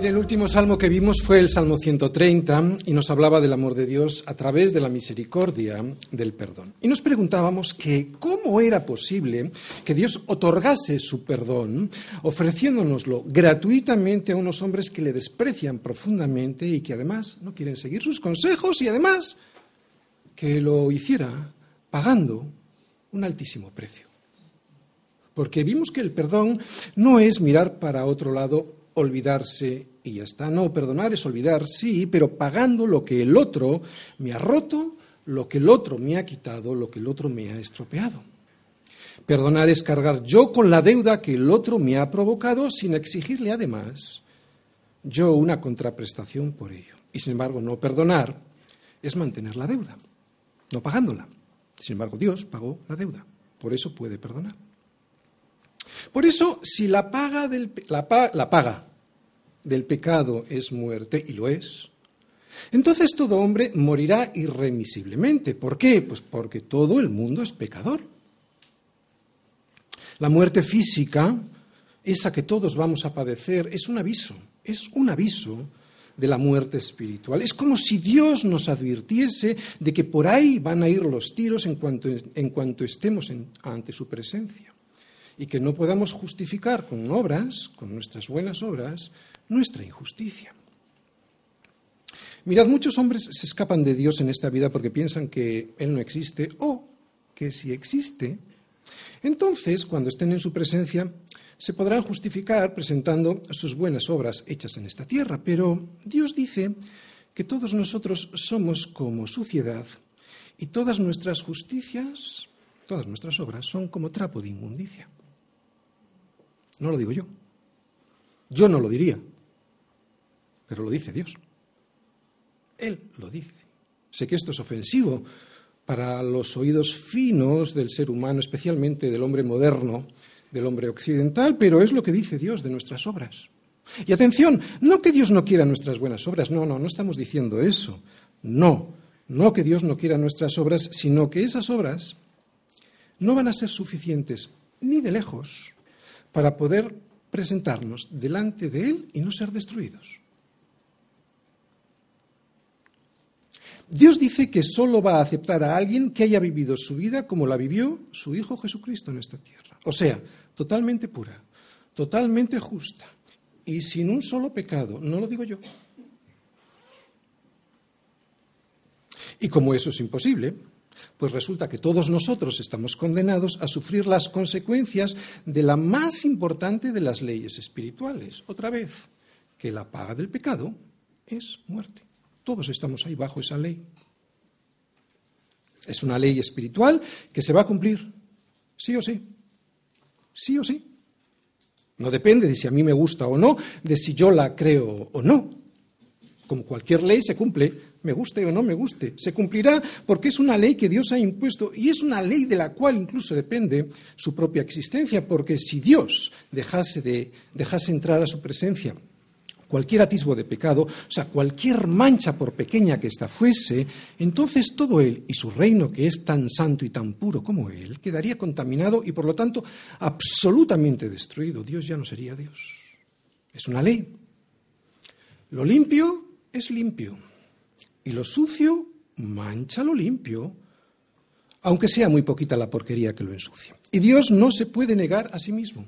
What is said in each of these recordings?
Bien, el último salmo que vimos fue el Salmo 130 y nos hablaba del amor de Dios a través de la misericordia del perdón. Y nos preguntábamos que cómo era posible que Dios otorgase su perdón ofreciéndonoslo gratuitamente a unos hombres que le desprecian profundamente y que además no quieren seguir sus consejos y además que lo hiciera pagando un altísimo precio. Porque vimos que el perdón no es mirar para otro lado olvidarse y ya está. No, perdonar es olvidar, sí, pero pagando lo que el otro me ha roto, lo que el otro me ha quitado, lo que el otro me ha estropeado. Perdonar es cargar yo con la deuda que el otro me ha provocado sin exigirle además yo una contraprestación por ello. Y sin embargo, no perdonar es mantener la deuda, no pagándola. Sin embargo, Dios pagó la deuda, por eso puede perdonar. Por eso, si la paga, la paga del pecado es muerte, y lo es, entonces todo hombre morirá irremisiblemente. ¿Por qué? Pues porque todo el mundo es pecador. La muerte física, esa que todos vamos a padecer, es un aviso, es un aviso de la muerte espiritual. Es como si Dios nos advirtiese de que por ahí van a ir los tiros en cuanto, en cuanto estemos ante su presencia y que no podamos justificar con obras, con nuestras buenas obras, nuestra injusticia. Mirad, muchos hombres se escapan de Dios en esta vida porque piensan que Él no existe o que si existe, entonces, cuando estén en su presencia, se podrán justificar presentando sus buenas obras hechas en esta tierra. Pero Dios dice que todos nosotros somos como suciedad y todas nuestras justicias, todas nuestras obras son como trapo de inmundicia. No lo digo yo. Yo no lo diría. Pero lo dice Dios. Él lo dice. Sé que esto es ofensivo para los oídos finos del ser humano, especialmente del hombre moderno, del hombre occidental, pero es lo que dice Dios de nuestras obras. Y atención, no que Dios no quiera nuestras buenas obras, no, no, no estamos diciendo eso. No, no que Dios no quiera nuestras obras, sino que esas obras no van a ser suficientes ni de lejos para poder presentarnos delante de Él y no ser destruidos. Dios dice que solo va a aceptar a alguien que haya vivido su vida como la vivió su Hijo Jesucristo en esta tierra. O sea, totalmente pura, totalmente justa y sin un solo pecado. No lo digo yo. Y como eso es imposible, pues resulta que todos nosotros estamos condenados a sufrir las consecuencias de la más importante de las leyes espirituales. Otra vez, que la paga del pecado es muerte. Todos estamos ahí bajo esa ley. Es una ley espiritual que se va a cumplir, sí o sí. Sí o sí. No depende de si a mí me gusta o no, de si yo la creo o no. Como cualquier ley se cumple, me guste o no me guste. Se cumplirá porque es una ley que Dios ha impuesto y es una ley de la cual incluso depende su propia existencia, porque si Dios dejase, de, dejase entrar a su presencia cualquier atisbo de pecado, o sea, cualquier mancha por pequeña que ésta fuese, entonces todo Él y su reino, que es tan santo y tan puro como Él, quedaría contaminado y por lo tanto absolutamente destruido. Dios ya no sería Dios. Es una ley. Lo limpio es limpio y lo sucio mancha lo limpio, aunque sea muy poquita la porquería que lo ensucia. Y Dios no se puede negar a sí mismo.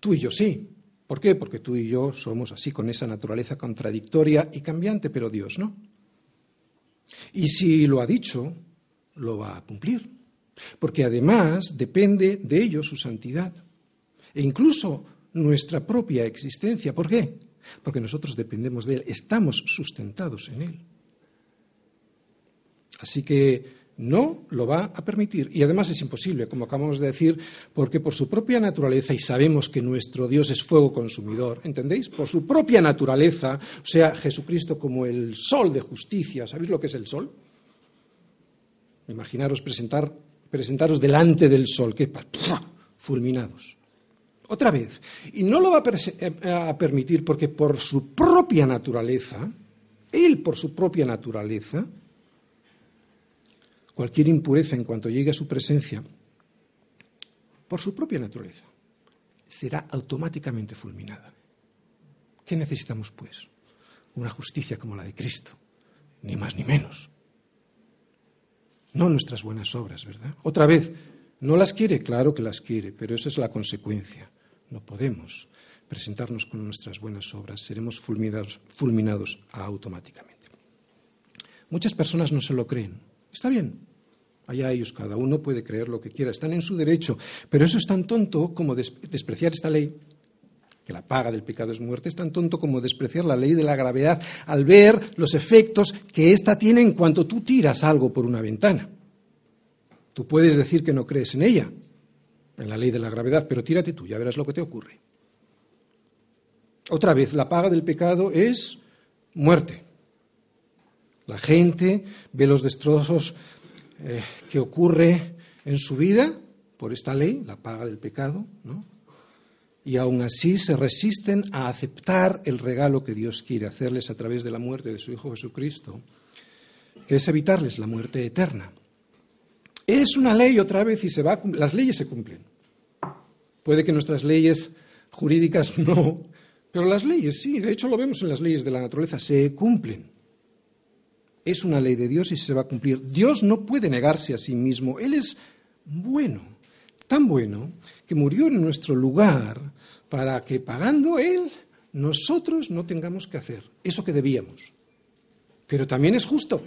Tú y yo sí, ¿Por qué? Porque tú y yo somos así, con esa naturaleza contradictoria y cambiante, pero Dios no. Y si lo ha dicho, lo va a cumplir. Porque además depende de ello su santidad. E incluso nuestra propia existencia. ¿Por qué? Porque nosotros dependemos de Él, estamos sustentados en Él. Así que no lo va a permitir. Y además es imposible, como acabamos de decir, porque por su propia naturaleza, y sabemos que nuestro Dios es fuego consumidor, ¿entendéis? Por su propia naturaleza, o sea, Jesucristo como el sol de justicia, ¿sabéis lo que es el sol? Imaginaros presentar, presentaros delante del sol, que fulminados. Otra vez. Y no lo va eh, a permitir porque por su propia naturaleza, Él por su propia naturaleza, cualquier impureza en cuanto llegue a su presencia, por su propia naturaleza, será automáticamente fulminada. ¿Qué necesitamos, pues? Una justicia como la de Cristo, ni más ni menos. No nuestras buenas obras, ¿verdad? Otra vez, ¿no las quiere? Claro que las quiere, pero esa es la consecuencia. No podemos presentarnos con nuestras buenas obras, seremos fulminados, fulminados automáticamente. Muchas personas no se lo creen. Está bien, allá ellos, cada uno puede creer lo que quiera, están en su derecho, pero eso es tan tonto como despreciar esta ley, que la paga del pecado es muerte, es tan tonto como despreciar la ley de la gravedad al ver los efectos que ésta tiene en cuanto tú tiras algo por una ventana. Tú puedes decir que no crees en ella, en la ley de la gravedad, pero tírate tú, ya verás lo que te ocurre. Otra vez, la paga del pecado es muerte. La gente ve los destrozos eh, que ocurre en su vida por esta ley, la paga del pecado, ¿no? y aún así se resisten a aceptar el regalo que Dios quiere hacerles a través de la muerte de su Hijo Jesucristo, que es evitarles la muerte eterna. Es una ley otra vez y se va, las leyes se cumplen. Puede que nuestras leyes jurídicas no, pero las leyes sí, de hecho lo vemos en las leyes de la naturaleza, se cumplen es una ley de Dios y se va a cumplir. Dios no puede negarse a sí mismo. Él es bueno, tan bueno, que murió en nuestro lugar para que pagando Él, nosotros no tengamos que hacer eso que debíamos. Pero también es justo.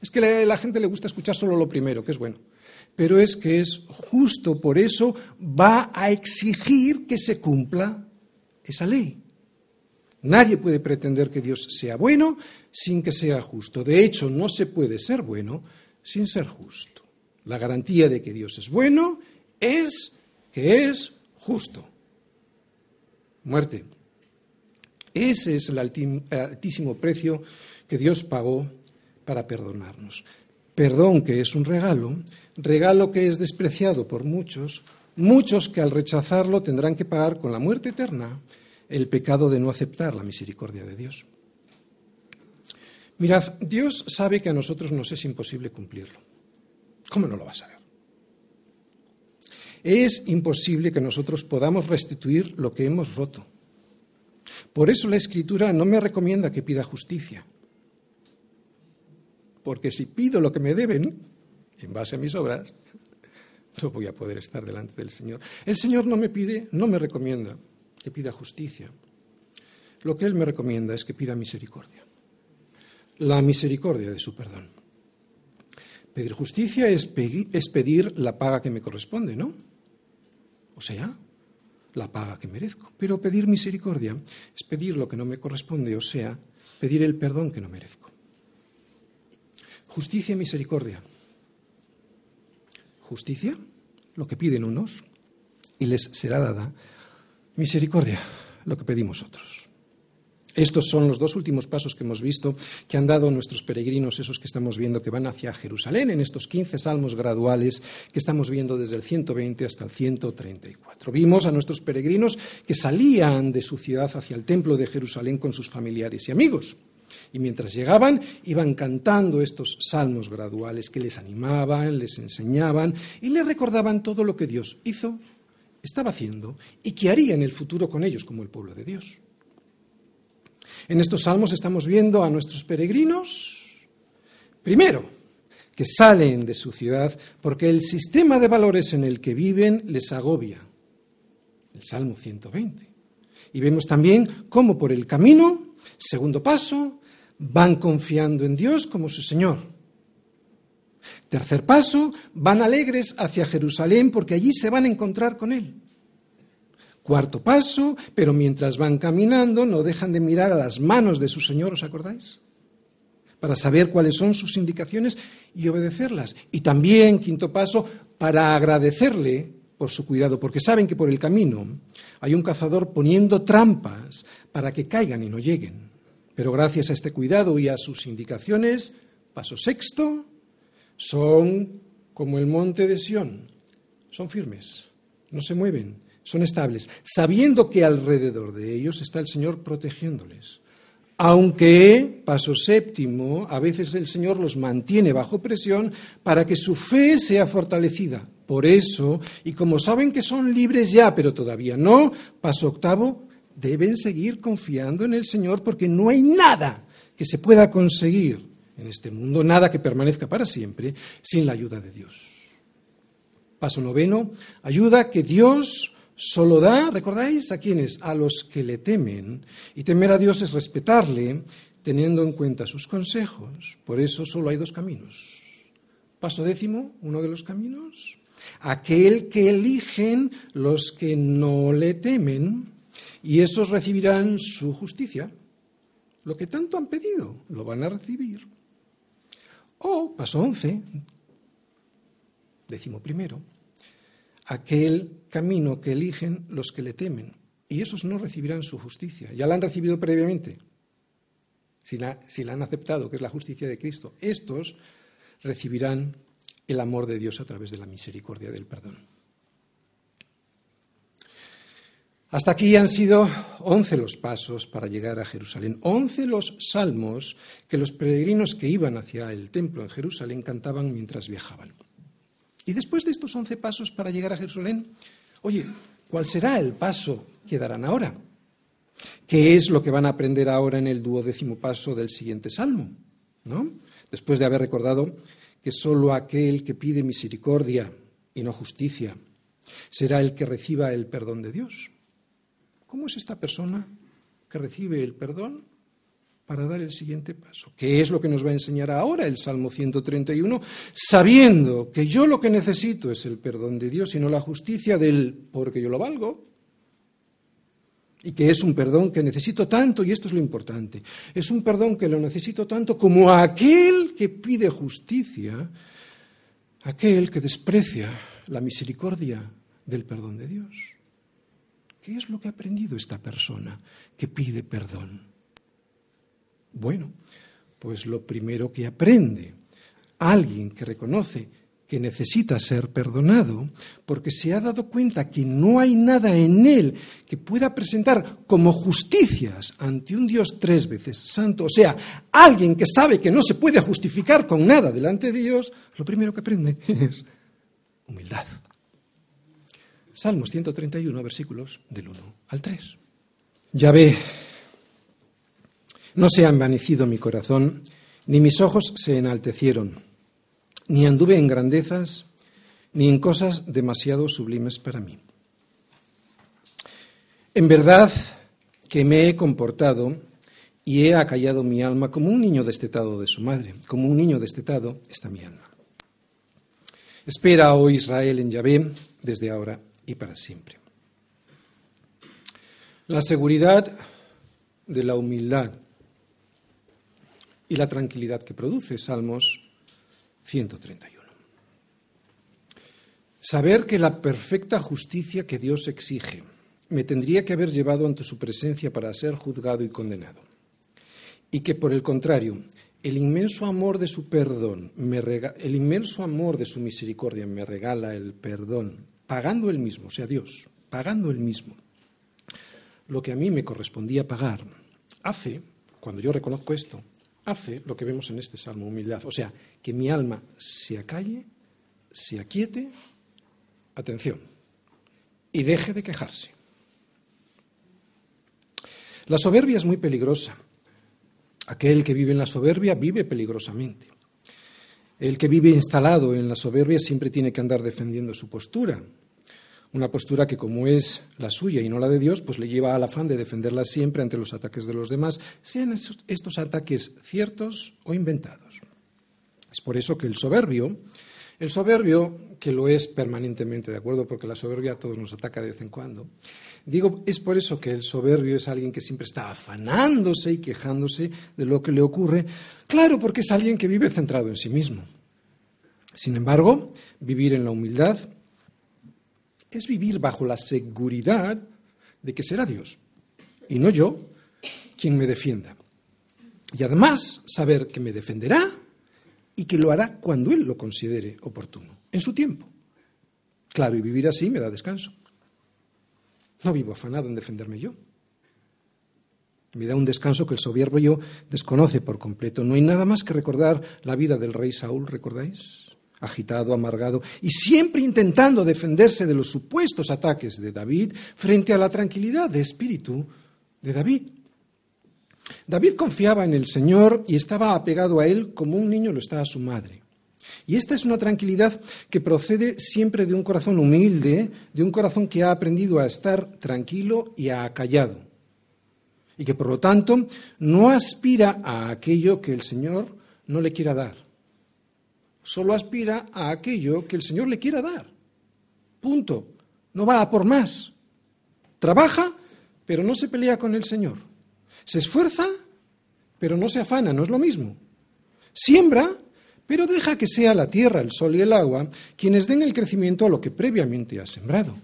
Es que a la gente le gusta escuchar solo lo primero, que es bueno. Pero es que es justo, por eso va a exigir que se cumpla esa ley. Nadie puede pretender que Dios sea bueno sin que sea justo. De hecho, no se puede ser bueno sin ser justo. La garantía de que Dios es bueno es que es justo. Muerte. Ese es el altísimo precio que Dios pagó para perdonarnos. Perdón que es un regalo, regalo que es despreciado por muchos, muchos que al rechazarlo tendrán que pagar con la muerte eterna el pecado de no aceptar la misericordia de Dios. Mirad, Dios sabe que a nosotros nos es imposible cumplirlo. ¿Cómo no lo va a saber? Es imposible que nosotros podamos restituir lo que hemos roto. Por eso la Escritura no me recomienda que pida justicia. Porque si pido lo que me deben, en base a mis obras, no voy a poder estar delante del Señor. El Señor no me pide, no me recomienda que pida justicia. Lo que Él me recomienda es que pida misericordia. La misericordia de su perdón. Pedir justicia es, pedir la paga que me corresponde, ¿no? O sea, la paga que merezco. Pero pedir misericordia es pedir lo que no me corresponde, o sea, pedir el perdón que no merezco. Justicia y misericordia. Justicia, lo que piden unos, y les será dada Misericordia, lo que pedimos otros. Estos son los dos últimos pasos que hemos visto que han dado nuestros peregrinos, esos que estamos viendo que van hacia Jerusalén, en estos 15 salmos graduales que estamos viendo desde el 120 hasta el 134. Vimos a nuestros peregrinos que salían de su ciudad hacia el templo de Jerusalén con sus familiares y amigos. Y mientras llegaban, iban cantando estos salmos graduales que les animaban, les enseñaban y les recordaban todo lo que Dios hizo estaba haciendo y qué haría en el futuro con ellos como el pueblo de Dios. En estos salmos estamos viendo a nuestros peregrinos, primero, que salen de su ciudad porque el sistema de valores en el que viven les agobia. El Salmo 120. Y vemos también cómo por el camino, segundo paso, van confiando en Dios como su Señor. Tercer paso, van alegres hacia Jerusalén porque allí se van a encontrar con Él. Cuarto paso, pero mientras van caminando no dejan de mirar a las manos de su Señor, ¿os acordáis? Para saber cuáles son sus indicaciones y obedecerlas. Y también, quinto paso, para agradecerle por su cuidado, porque saben que por el camino hay un cazador poniendo trampas para que caigan y no lleguen. Pero gracias a este cuidado y a sus indicaciones, paso sexto, son como el monte de Sión, son firmes, no se mueven, son estables, sabiendo que alrededor de ellos está el Señor protegiéndoles. Aunque, paso séptimo, a veces el Señor los mantiene bajo presión para que su fe sea fortalecida. Por eso, y como saben que son libres ya, pero todavía no, paso octavo, deben seguir confiando en el Señor porque no hay nada que se pueda conseguir en este mundo, nada que permanezca para siempre, sin la ayuda de Dios. Paso noveno, ayuda que Dios solo da, ¿recordáis? ¿A quiénes? A los que le temen. Y temer a Dios es respetarle, teniendo en cuenta sus consejos. Por eso solo hay dos caminos. Paso décimo, uno de los caminos. Aquel que eligen los que no le temen, y esos recibirán su justicia. Lo que tanto han pedido, lo van a recibir. O, paso once, décimo primero, aquel camino que eligen los que le temen. Y esos no recibirán su justicia. Ya la han recibido previamente. Si la, si la han aceptado, que es la justicia de Cristo. Estos recibirán el amor de Dios a través de la misericordia del perdón. Hasta aquí han sido once los pasos para llegar a Jerusalén, once los salmos que los peregrinos que iban hacia el templo en Jerusalén cantaban mientras viajaban. Y después de estos once pasos para llegar a Jerusalén, oye, ¿cuál será el paso que darán ahora? ¿Qué es lo que van a aprender ahora en el duodécimo paso del siguiente salmo? ¿No? Después de haber recordado que sólo aquel que pide misericordia y no justicia será el que reciba el perdón de Dios. ¿Cómo es esta persona que recibe el perdón para dar el siguiente paso? ¿Qué es lo que nos va a enseñar ahora el Salmo 131? Sabiendo que yo lo que necesito es el perdón de Dios y no la justicia del porque yo lo valgo. Y que es un perdón que necesito tanto, y esto es lo importante, es un perdón que lo necesito tanto como aquel que pide justicia, aquel que desprecia la misericordia del perdón de Dios. ¿Qué es lo que ha aprendido esta persona que pide perdón? Bueno, pues lo primero que aprende alguien que reconoce que necesita ser perdonado, porque se ha dado cuenta que no hay nada en él que pueda presentar como justicias ante un Dios tres veces santo, o sea, alguien que sabe que no se puede justificar con nada delante de Dios, lo primero que aprende es humildad. Salmos 131, versículos del 1 al 3. Ya ve, no se ha envanecido mi corazón, ni mis ojos se enaltecieron, ni anduve en grandezas, ni en cosas demasiado sublimes para mí. En verdad que me he comportado y he acallado mi alma como un niño destetado de su madre, como un niño destetado está mi alma. Espera, oh Israel, en Yahvé desde ahora y para siempre. La seguridad de la humildad y la tranquilidad que produce Salmos 131. Saber que la perfecta justicia que Dios exige me tendría que haber llevado ante su presencia para ser juzgado y condenado. Y que, por el contrario, el inmenso amor de su perdón, el inmenso amor de su misericordia me regala el perdón pagando el mismo, o sea, Dios, pagando el mismo, lo que a mí me correspondía pagar, hace, cuando yo reconozco esto, hace lo que vemos en este salmo, humildad, o sea, que mi alma se acalle, se aquiete, atención, y deje de quejarse. La soberbia es muy peligrosa. Aquel que vive en la soberbia vive peligrosamente. El que vive instalado en la soberbia siempre tiene que andar defendiendo su postura, una postura que como es la suya y no la de Dios, pues le lleva al afán de defenderla siempre ante los ataques de los demás, sean estos ataques ciertos o inventados. Es por eso que el soberbio, el soberbio que lo es permanentemente, ¿de acuerdo? Porque la soberbia a todos nos ataca de vez en cuando. Digo, es por eso que el soberbio es alguien que siempre está afanándose y quejándose de lo que le ocurre. Claro, porque es alguien que vive centrado en sí mismo. Sin embargo, vivir en la humildad es vivir bajo la seguridad de que será Dios y no yo quien me defienda. Y además saber que me defenderá y que lo hará cuando Él lo considere oportuno, en su tiempo. Claro, y vivir así me da descanso. No vivo afanado en defenderme yo. Me da un descanso que el soberbio yo desconoce por completo. No hay nada más que recordar la vida del rey Saúl, ¿recordáis? Agitado, amargado, y siempre intentando defenderse de los supuestos ataques de David frente a la tranquilidad de espíritu de David. David confiaba en el Señor y estaba apegado a Él como un niño lo está a su madre. Y esta es una tranquilidad que procede siempre de un corazón humilde, de un corazón que ha aprendido a estar tranquilo y acallado. Y que por lo tanto no aspira a aquello que el Señor no le quiera dar. Solo aspira a aquello que el Señor le quiera dar. Punto. No va a por más. Trabaja, pero no se pelea con el Señor. Se esfuerza, pero no se afana, no es lo mismo. Siembra, pero deja que sea la tierra, el sol y el agua quienes den el crecimiento a lo que previamente ha sembrado.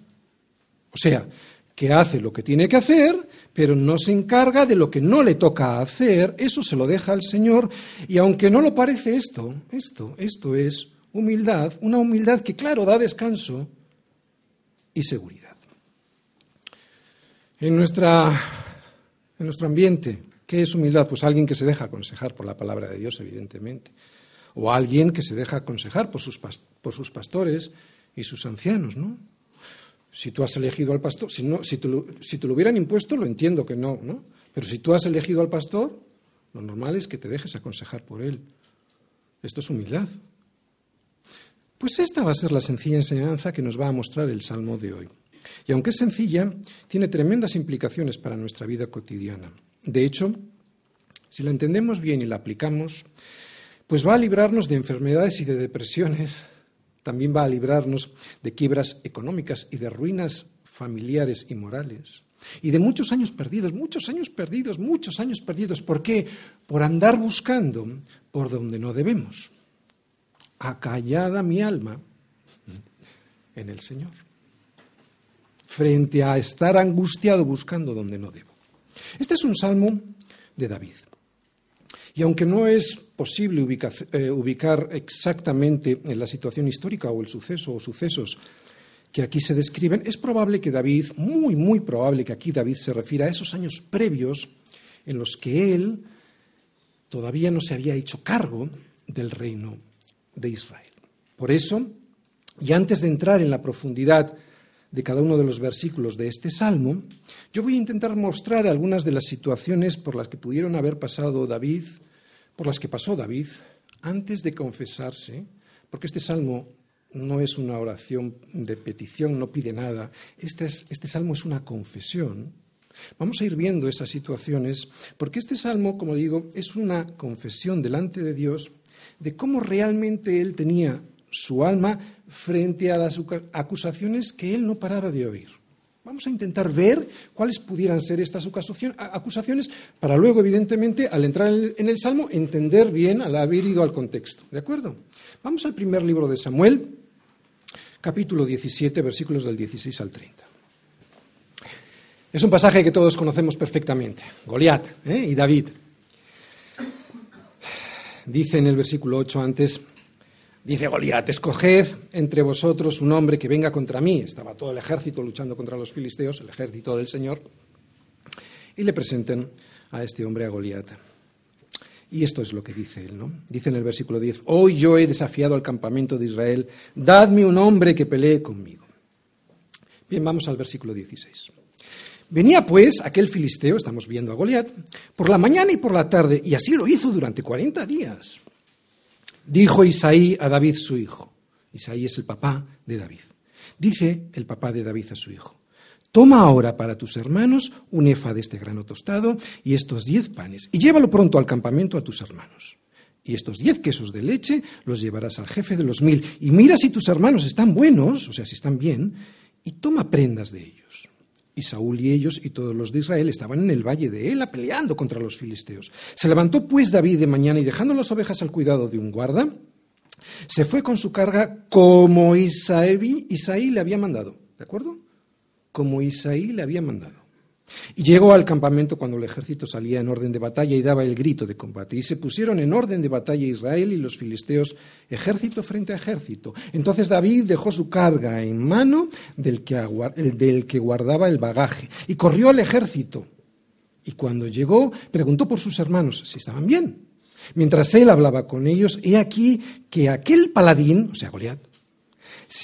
O sea, que hace lo que tiene que hacer, pero no se encarga de lo que no le toca hacer, eso se lo deja al Señor, y aunque no lo parece esto, esto, esto es humildad, una humildad que claro da descanso y seguridad. En, nuestra, en nuestro ambiente, ¿qué es humildad? Pues alguien que se deja aconsejar por la palabra de Dios, evidentemente. O alguien que se deja aconsejar por sus, por sus pastores y sus ancianos, ¿no? Si tú has elegido al pastor, si, no, si, te lo, si lo hubieran impuesto, lo entiendo que no, ¿no? Pero si tú has elegido al pastor, lo normal es que te dejes aconsejar por él. Esto es humildad. Pues esta va a ser la sencilla enseñanza que nos va a mostrar el Salmo de hoy. Y aunque es sencilla, tiene tremendas implicaciones para nuestra vida cotidiana. De hecho, si la entendemos bien y la aplicamos, pues va a librarnos de enfermedades y de depresiones, también va a librarnos de quiebras económicas y de ruinas familiares y morales. Y de muchos años perdidos, muchos años perdidos, muchos años perdidos. ¿Por qué? Por andar buscando por donde no debemos. Acallada mi alma en el Señor frente a estar angustiado buscando donde no debo. Este es un salmo de David. Y aunque no es posible eh, ubicar, exactamente en la situación histórica o el suceso o sucesos que aquí se describen, es probable que David, muy, muy probable que aquí David se refiera a esos años previos en los que él todavía no se había hecho cargo del reino de Israel. Por eso, y antes de entrar en la profundidad de cada uno de los versículos de este salmo, yo voy a intentar mostrar algunas de las situaciones por las que pudieron haber pasado David, por las que pasó David antes de confesarse, porque este salmo no es una oración de petición, no pide nada, este, este salmo es una confesión. Vamos a ir viendo esas situaciones, porque este salmo, como digo, es una confesión delante de Dios de cómo realmente él tenía su alma frente a las acusaciones que él no paraba de oír. Vamos a intentar ver cuáles pudieran ser estas acusaciones para luego, evidentemente, al entrar en el Salmo, entender bien al haber ido al contexto. ¿De acuerdo? Vamos al primer libro de Samuel, capítulo 17, versículos del 16 al 30. Es un pasaje que todos conocemos perfectamente. Goliat ¿eh? y David. Dice en el versículo 8 antes, Dice Goliat, escoged entre vosotros un hombre que venga contra mí. Estaba todo el ejército luchando contra los filisteos, el ejército del Señor. Y le presenten a este hombre, a Goliat. Y esto es lo que dice él, ¿no? Dice en el versículo 10, hoy yo he desafiado al campamento de Israel, dadme un hombre que pelee conmigo. Bien, vamos al versículo 16. Venía pues aquel filisteo, estamos viendo a Goliat, por la mañana y por la tarde, y así lo hizo durante 40 días. Dijo Isaí a David su hijo. Isaí es el papá de David. Dice el papá de David a su hijo. Toma ahora para tus hermanos un efa de este grano tostado y estos diez panes, y llévalo pronto al campamento a tus hermanos. Y estos diez quesos de leche los llevarás al jefe de los mil, y mira si tus hermanos están buenos, o sea, si están bien, y toma prendas de ellos. Y Saúl y ellos y todos los de Israel estaban en el valle de Ela peleando contra los filisteos. Se levantó pues David de mañana y dejando las ovejas al cuidado de un guarda, se fue con su carga como Isaí, Isaí le había mandado. ¿De acuerdo? Como Isaí le había mandado. Y llegó al campamento cuando el ejército salía en orden de batalla y daba el grito de combate. Y se pusieron en orden de batalla Israel y los filisteos, ejército frente a ejército. Entonces David dejó su carga en mano del que, del que guardaba el bagaje y corrió al ejército. Y cuando llegó, preguntó por sus hermanos si estaban bien. Mientras él hablaba con ellos, he aquí que aquel paladín, o sea, Goliat,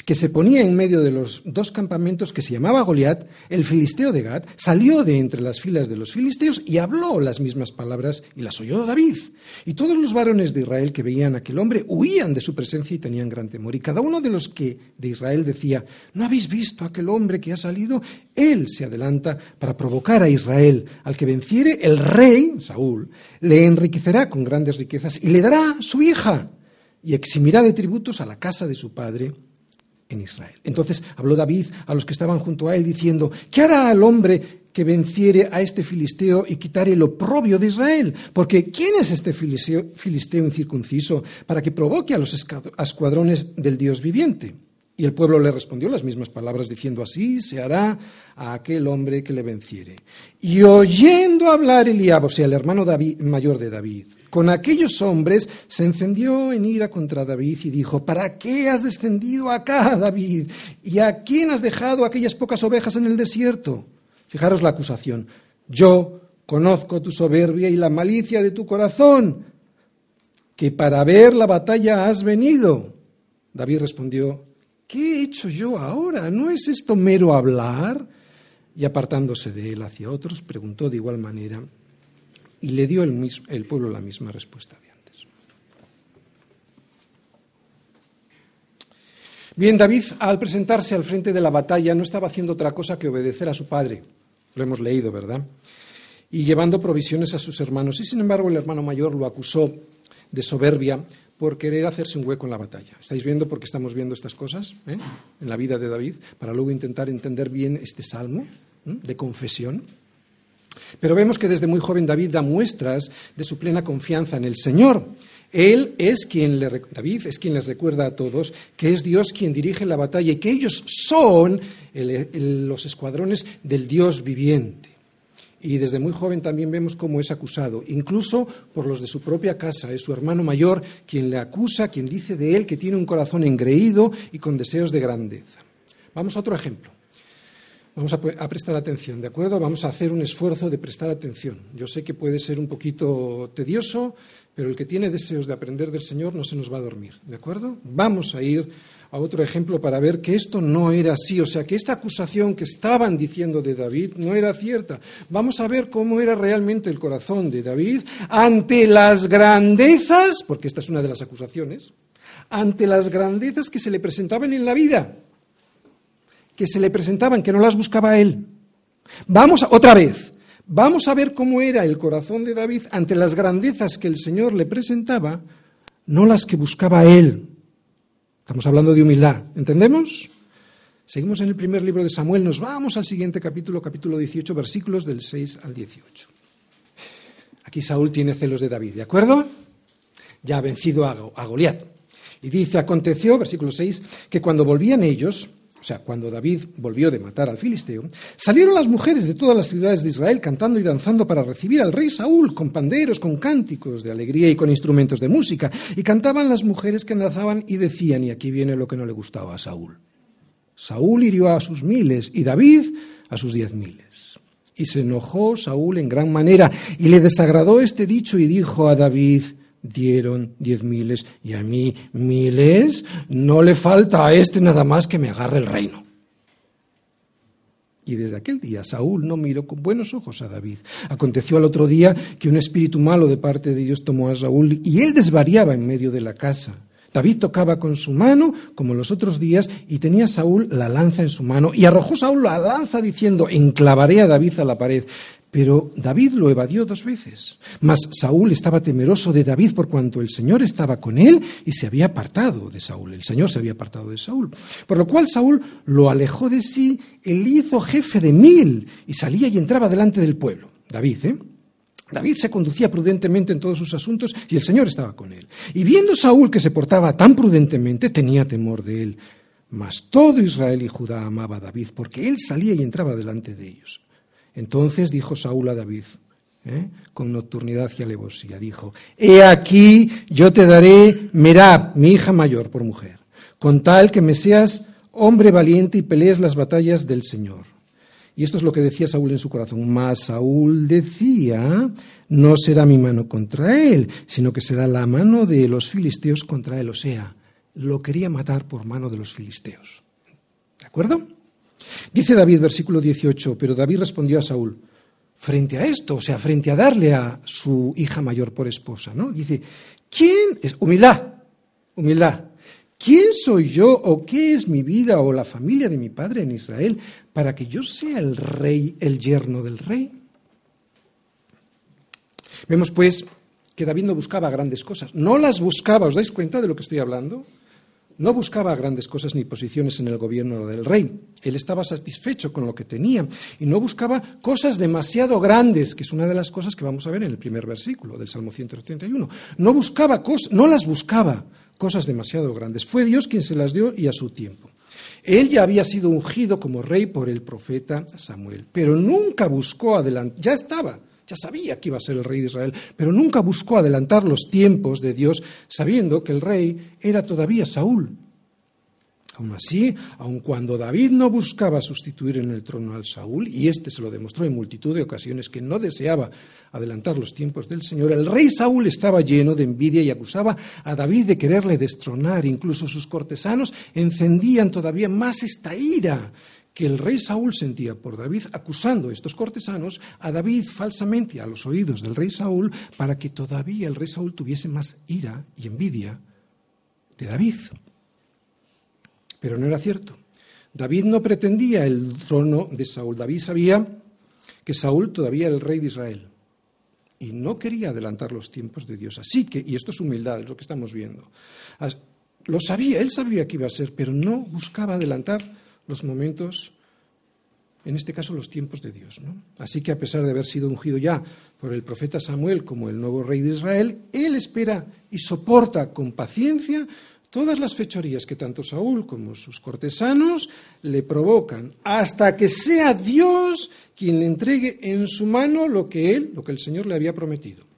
que se ponía en medio de los dos campamentos que se llamaba Goliat, el filisteo de Gad, salió de entre las filas de los filisteos y habló las mismas palabras y las oyó David. Y todos los varones de Israel que veían a aquel hombre huían de su presencia y tenían gran temor. Y cada uno de los que de Israel decía, ¿no habéis visto a aquel hombre que ha salido? Él se adelanta para provocar a Israel. Al que venciere, el rey, Saúl, le enriquecerá con grandes riquezas y le dará su hija y eximirá de tributos a la casa de su padre en Israel. Entonces habló David a los que estaban junto a él diciendo, ¿qué hará al hombre que venciere a este filisteo y quitare el oprobio de Israel? Porque ¿quién es este filisteo, incircunciso para que provoque a los escuadrones del Dios viviente? Y el pueblo le respondió las mismas palabras, diciendo, así se hará a aquel hombre que le venciere. Y oyendo hablar Eliab, o sea, el hermano mayor de David, con aquellos hombres se encendió en ira contra David y dijo, ¿para qué has descendido acá, David? ¿Y a quién has dejado aquellas pocas ovejas en el desierto? Fijaros la acusación. Yo conozco tu soberbia y la malicia de tu corazón, que para ver la batalla has venido. David respondió, ¿qué he hecho yo ahora? ¿No es esto mero hablar? Y apartándose de él hacia otros, preguntó de igual manera, y le dio el, pueblo la misma respuesta de antes. Bien, David, al presentarse al frente de la batalla, no estaba haciendo otra cosa que obedecer a su padre. Lo hemos leído, ¿verdad? Y llevando provisiones a sus hermanos. Y sin embargo, el hermano mayor lo acusó de soberbia por querer hacerse un hueco en la batalla. ¿Estáis viendo por qué estamos viendo estas cosas eh? en la vida de David? Para luego intentar entender bien este salmo de confesión. Pero vemos que desde muy joven David da muestras de su plena confianza en el Señor. Él es quien le, David es quien les recuerda a todos que es Dios quien dirige la batalla y que ellos son los escuadrones del Dios viviente y desde muy joven también vemos cómo es acusado, incluso por los de su propia casa. Es su hermano mayor quien le acusa, quien dice de él que tiene un corazón engreído y con deseos de grandeza. Vamos a otro ejemplo. Vamos a, prestar atención, ¿de acuerdo? Vamos a hacer un esfuerzo de prestar atención. Yo sé que puede ser un poquito tedioso, pero el que tiene deseos de aprender del Señor no se nos va a dormir, ¿de acuerdo? Vamos a ir a otro ejemplo para ver que esto no era así, o sea, que esta acusación que estaban diciendo de David no era cierta. Vamos a ver cómo era realmente el corazón de David ante las grandezas, porque esta es una de las acusaciones, ante las grandezas que se le presentaban en la vida, que se le presentaban, que no las buscaba él. Vamos a, otra vez, vamos a ver cómo era el corazón de David ante las grandezas que el Señor le presentaba, no las que buscaba él. Estamos hablando de humildad. ¿Entendemos? Seguimos en el primer libro de Samuel, nos vamos al siguiente capítulo, capítulo 18, versículos del 6 al 18. Aquí Saúl tiene celos de David, ¿de acuerdo? Ya ha vencido a Goliat. Y dice, aconteció, versículo 6, que cuando volvían ellos, o sea, cuando David volvió de matar al filisteo, salieron las mujeres de todas las ciudades de Israel cantando y danzando para recibir al rey Saúl, con panderos, con cánticos de alegría y con instrumentos de música. Y cantaban las mujeres que danzaban y decían, y aquí viene lo que no le gustaba a Saúl. Saúl hirió a sus miles y David a sus diez miles. Y se enojó Saúl en gran manera y le desagradó este dicho y dijo a David, dieron diez miles y a mí miles, no le falta a este nada más que me agarre el reino. Y desde aquel día Saúl no miró con buenos ojos a David. Aconteció al otro día que un espíritu malo de parte de Dios tomó a Saúl y él desvariaba en medio de la casa. David tocaba con su mano como los otros días y tenía Saúl la lanza en su mano y arrojó Saúl la lanza diciendo, enclavaré a David a la pared. Pero David lo evadió dos veces. Mas Saúl estaba temeroso de David por cuanto el Señor estaba con él y se había apartado de Saúl. El Señor se había apartado de Saúl. Por lo cual Saúl lo alejó de sí, él hizo jefe de mil y salía y entraba delante del pueblo. David, ¿eh? David se conducía prudentemente en todos sus asuntos y el Señor estaba con él. Y viendo Saúl que se portaba tan prudentemente, tenía temor de él. Mas todo Israel y Judá amaba a David porque él salía y entraba delante de ellos. Entonces dijo Saúl a David, ¿eh? con nocturnidad y alevosía, dijo, He aquí yo te daré Merab, mi hija mayor, por mujer, con tal que me seas hombre valiente y pelees las batallas del Señor. Y esto es lo que decía Saúl en su corazón. Mas Saúl decía, no será mi mano contra él, sino que será la mano de los filisteos contra él. O sea, lo quería matar por mano de los filisteos. ¿De acuerdo? Dice David, versículo 18, pero David respondió a Saúl, frente a esto, o sea, frente a darle a su hija mayor por esposa, ¿no? Dice, ¿quién es? Humildad, humildad. ¿Quién soy yo o qué es mi vida o la familia de mi padre en Israel para que yo sea el rey, el yerno del rey? Vemos pues que David no buscaba grandes cosas, no las buscaba, ¿os dais cuenta de lo que estoy hablando? No buscaba grandes cosas ni posiciones en el gobierno del rey. Él estaba satisfecho con lo que tenía y no buscaba cosas demasiado grandes, que es una de las cosas que vamos a ver en el primer versículo del Salmo 131. No buscaba cosas, no las buscaba cosas demasiado grandes. Fue Dios quien se las dio y a su tiempo. Él ya había sido ungido como rey por el profeta Samuel, pero nunca buscó adelantar, ya estaba, ya sabía que iba a ser el rey de Israel, pero nunca buscó adelantar los tiempos de Dios, sabiendo que el rey era todavía Saúl. Aún así, aun cuando David no buscaba sustituir en el trono al Saúl, y éste se lo demostró en multitud de ocasiones que no deseaba adelantar los tiempos del Señor, el rey Saúl estaba lleno de envidia y acusaba a David de quererle destronar. Incluso sus cortesanos encendían todavía más esta ira que el rey Saúl sentía por David, acusando a estos cortesanos a David falsamente a los oídos del rey Saúl, para que todavía el rey Saúl tuviese más ira y envidia de David. Pero no era cierto. David no pretendía el trono de Saúl. David sabía que Saúl todavía era el rey de Israel y no quería adelantar los tiempos de Dios. Así que, y esto es humildad, es lo que estamos viendo, lo sabía, él sabía que iba a ser, pero no buscaba adelantar los momentos, en este caso los tiempos de Dios. Así que a pesar de haber sido ungido ya por el profeta Samuel como el nuevo rey de Israel, él espera y soporta con paciencia todas las fechorías que tanto Saúl como sus cortesanos le provocan, hasta que sea Dios quien le entregue en su mano lo que él, lo que el Señor le había prometido.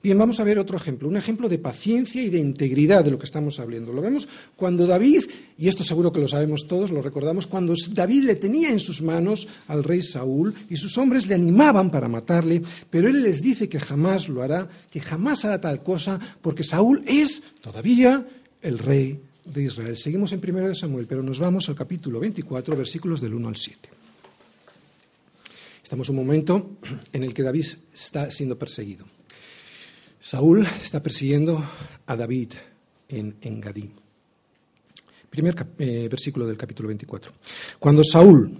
Bien, vamos a ver otro ejemplo, un ejemplo de paciencia y de integridad de lo que estamos hablando. Lo vemos cuando David, y esto seguro que lo sabemos todos, lo recordamos, cuando David le tenía en sus manos al rey Saúl y sus hombres le animaban para matarle, pero él les dice que jamás lo hará, que jamás hará tal cosa, porque Saúl es todavía el rey de Israel. Seguimos en 1 Samuel, pero nos vamos al capítulo 24, versículos del 1 al 7. Estamos en un momento en el que David está siendo perseguido. Saúl está persiguiendo a David en Engadí. Primer eh, versículo del capítulo 24. Cuando Saúl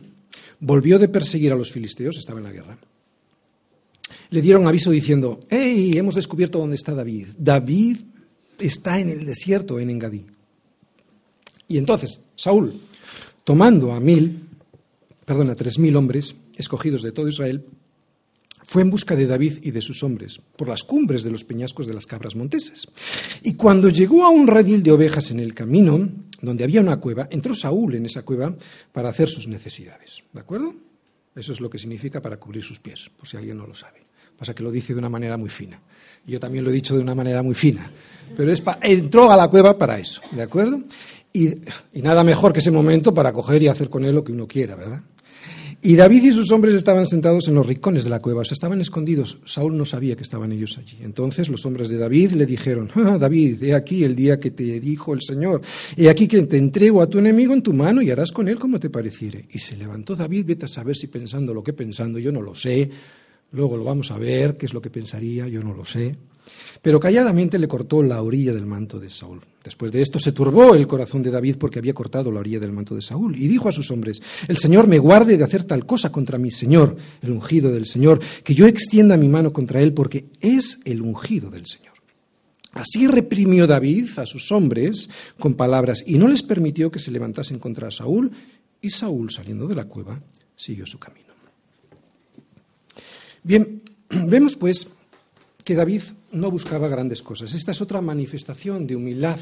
volvió de perseguir a los filisteos, estaba en la guerra, le dieron aviso diciendo, ¡Hey! Hemos descubierto dónde está David. David está en el desierto, en Engadí. Y entonces, Saúl, tomando a mil, perdón, a tres mil hombres escogidos de todo Israel, fue en busca de David y de sus hombres por las cumbres de los peñascos de las cabras monteses. Y cuando llegó a un redil de ovejas en el camino, donde había una cueva, entró Saúl en esa cueva para hacer sus necesidades. ¿De acuerdo? Eso es lo que significa para cubrir sus pies, por si alguien no lo sabe. Pasa que lo dice de una manera muy fina. Yo también lo he dicho de una manera muy fina. Pero es entró a la cueva para eso, ¿de acuerdo? Y, y nada mejor que ese momento para coger y hacer con él lo que uno quiera, ¿verdad? Y David y sus hombres estaban sentados en los rincones de la cueva, o sea, estaban escondidos. Saúl no sabía que estaban ellos allí. Entonces los hombres de David le dijeron, ah, David, he aquí el día que te dijo el Señor, he aquí que te entrego a tu enemigo en tu mano y harás con él como te pareciere. Y se levantó David, vete a saber si pensando lo que pensando, yo no lo sé, luego lo vamos a ver, qué es lo que pensaría, yo no lo sé. Pero calladamente le cortó la orilla del manto de Saúl. Después de esto se turbó el corazón de David porque había cortado la orilla del manto de Saúl y dijo a sus hombres, el Señor me guarde de hacer tal cosa contra mi Señor, el ungido del Señor, que yo extienda mi mano contra él porque es el ungido del Señor. Así reprimió David a sus hombres con palabras y no les permitió que se levantasen contra Saúl y Saúl, saliendo de la cueva, siguió su camino. Bien, vemos pues que David no buscaba grandes cosas. Esta es otra manifestación de humildad.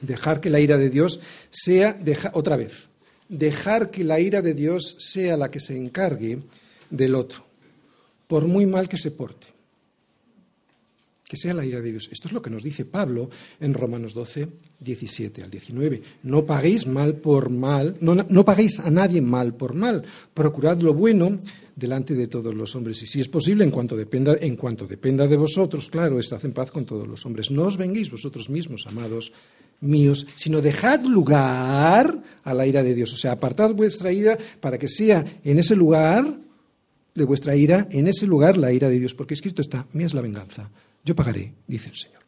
Dejar que la ira de Dios sea, otra vez, dejar que la ira de Dios sea la que se encargue del otro, por muy mal que se porte. Que sea la ira de Dios. Esto es lo que nos dice Pablo en Romanos 12, 17 al 19. No paguéis mal por mal, no, no paguéis a nadie mal por mal. Procurad lo bueno delante de todos los hombres. Y si es posible, en cuanto dependa, en cuanto dependa de vosotros, claro, estad en paz con todos los hombres. No os venguéis vosotros mismos, amados míos, sino dejad lugar a la ira de Dios. O sea, apartad vuestra ira para que sea en ese lugar de vuestra ira, en ese lugar la ira de Dios, porque escrito está, mía es la venganza, yo pagaré, dice el Señor.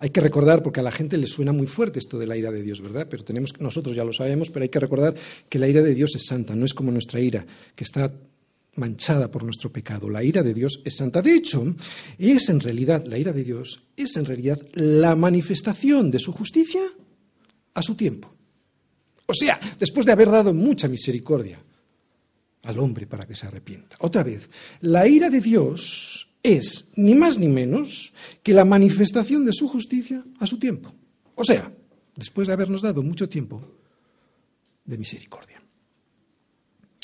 Hay que recordar, porque a la gente le suena muy fuerte esto de la ira de Dios, ¿verdad? Pero tenemos, nosotros ya lo sabemos, pero hay que recordar que la ira de Dios es santa, no es como nuestra ira, que está manchada por nuestro pecado. La ira de Dios es santa. De hecho, es en realidad, la ira de Dios es en realidad la manifestación de su justicia a su tiempo. O sea, después de haber dado mucha misericordia al hombre para que se arrepienta. Otra vez, la ira de Dios es ni más ni menos que la manifestación de su justicia a su tiempo. O sea, después de habernos dado mucho tiempo de misericordia.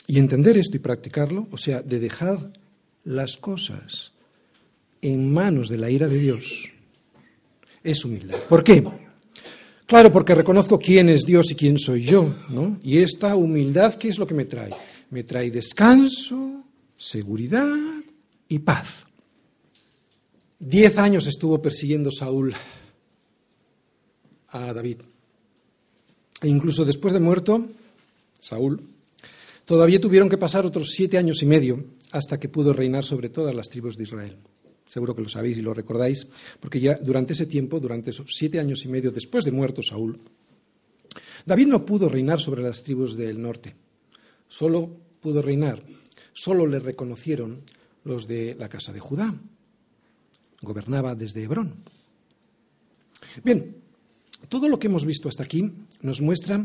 Y entender esto y practicarlo, o sea, de dejar las cosas en manos de la ira de Dios, es humildad. ¿Por qué? Claro, porque reconozco quién es Dios y quién soy yo, ¿no? Y esta humildad, ¿qué es lo que me trae? Me trae descanso, seguridad y paz. Diez años estuvo persiguiendo Saúl a David. E incluso después de muerto, Saúl, todavía tuvieron que pasar otros siete años y medio hasta que pudo reinar sobre todas las tribus de Israel. Seguro que lo sabéis y lo recordáis, porque ya durante ese tiempo, durante esos siete años y medio después de muerto Saúl, David no pudo reinar sobre las tribus del norte. Solo pudo reinar, solo le reconocieron los de la casa de Judá, gobernaba desde Hebrón. Bien, todo lo que hemos visto hasta aquí nos muestra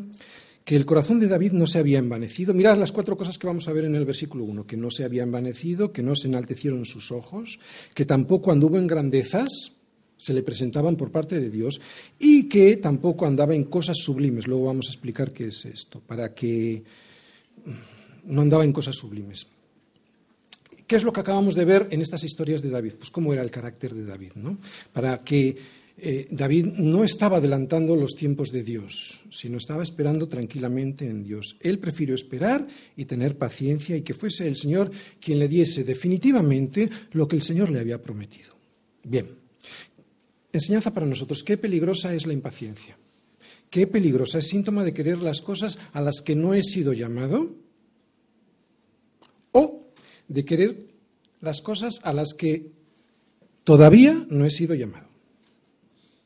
que el corazón de David no se había envanecido. Mirad las cuatro cosas que vamos a ver en el versículo 1, que no se había envanecido, que no se enaltecieron sus ojos, que tampoco anduvo en grandezas, se le presentaban por parte de Dios, y que tampoco andaba en cosas sublimes. Luego vamos a explicar qué es esto, para que no andaba en cosas sublimes. ¿Qué es lo que acabamos de ver en estas historias de David? Pues cómo era el carácter de David, ¿no? Para que eh, David no estaba adelantando los tiempos de Dios, sino estaba esperando tranquilamente en Dios. Él prefirió esperar y tener paciencia y que fuese el Señor quien le diese definitivamente lo que el Señor le había prometido. Bien, enseñanza para nosotros. Qué peligrosa es la impaciencia. Qué peligrosa es síntoma de querer las cosas a las que no he sido llamado o de querer las cosas a las que todavía no he sido llamado.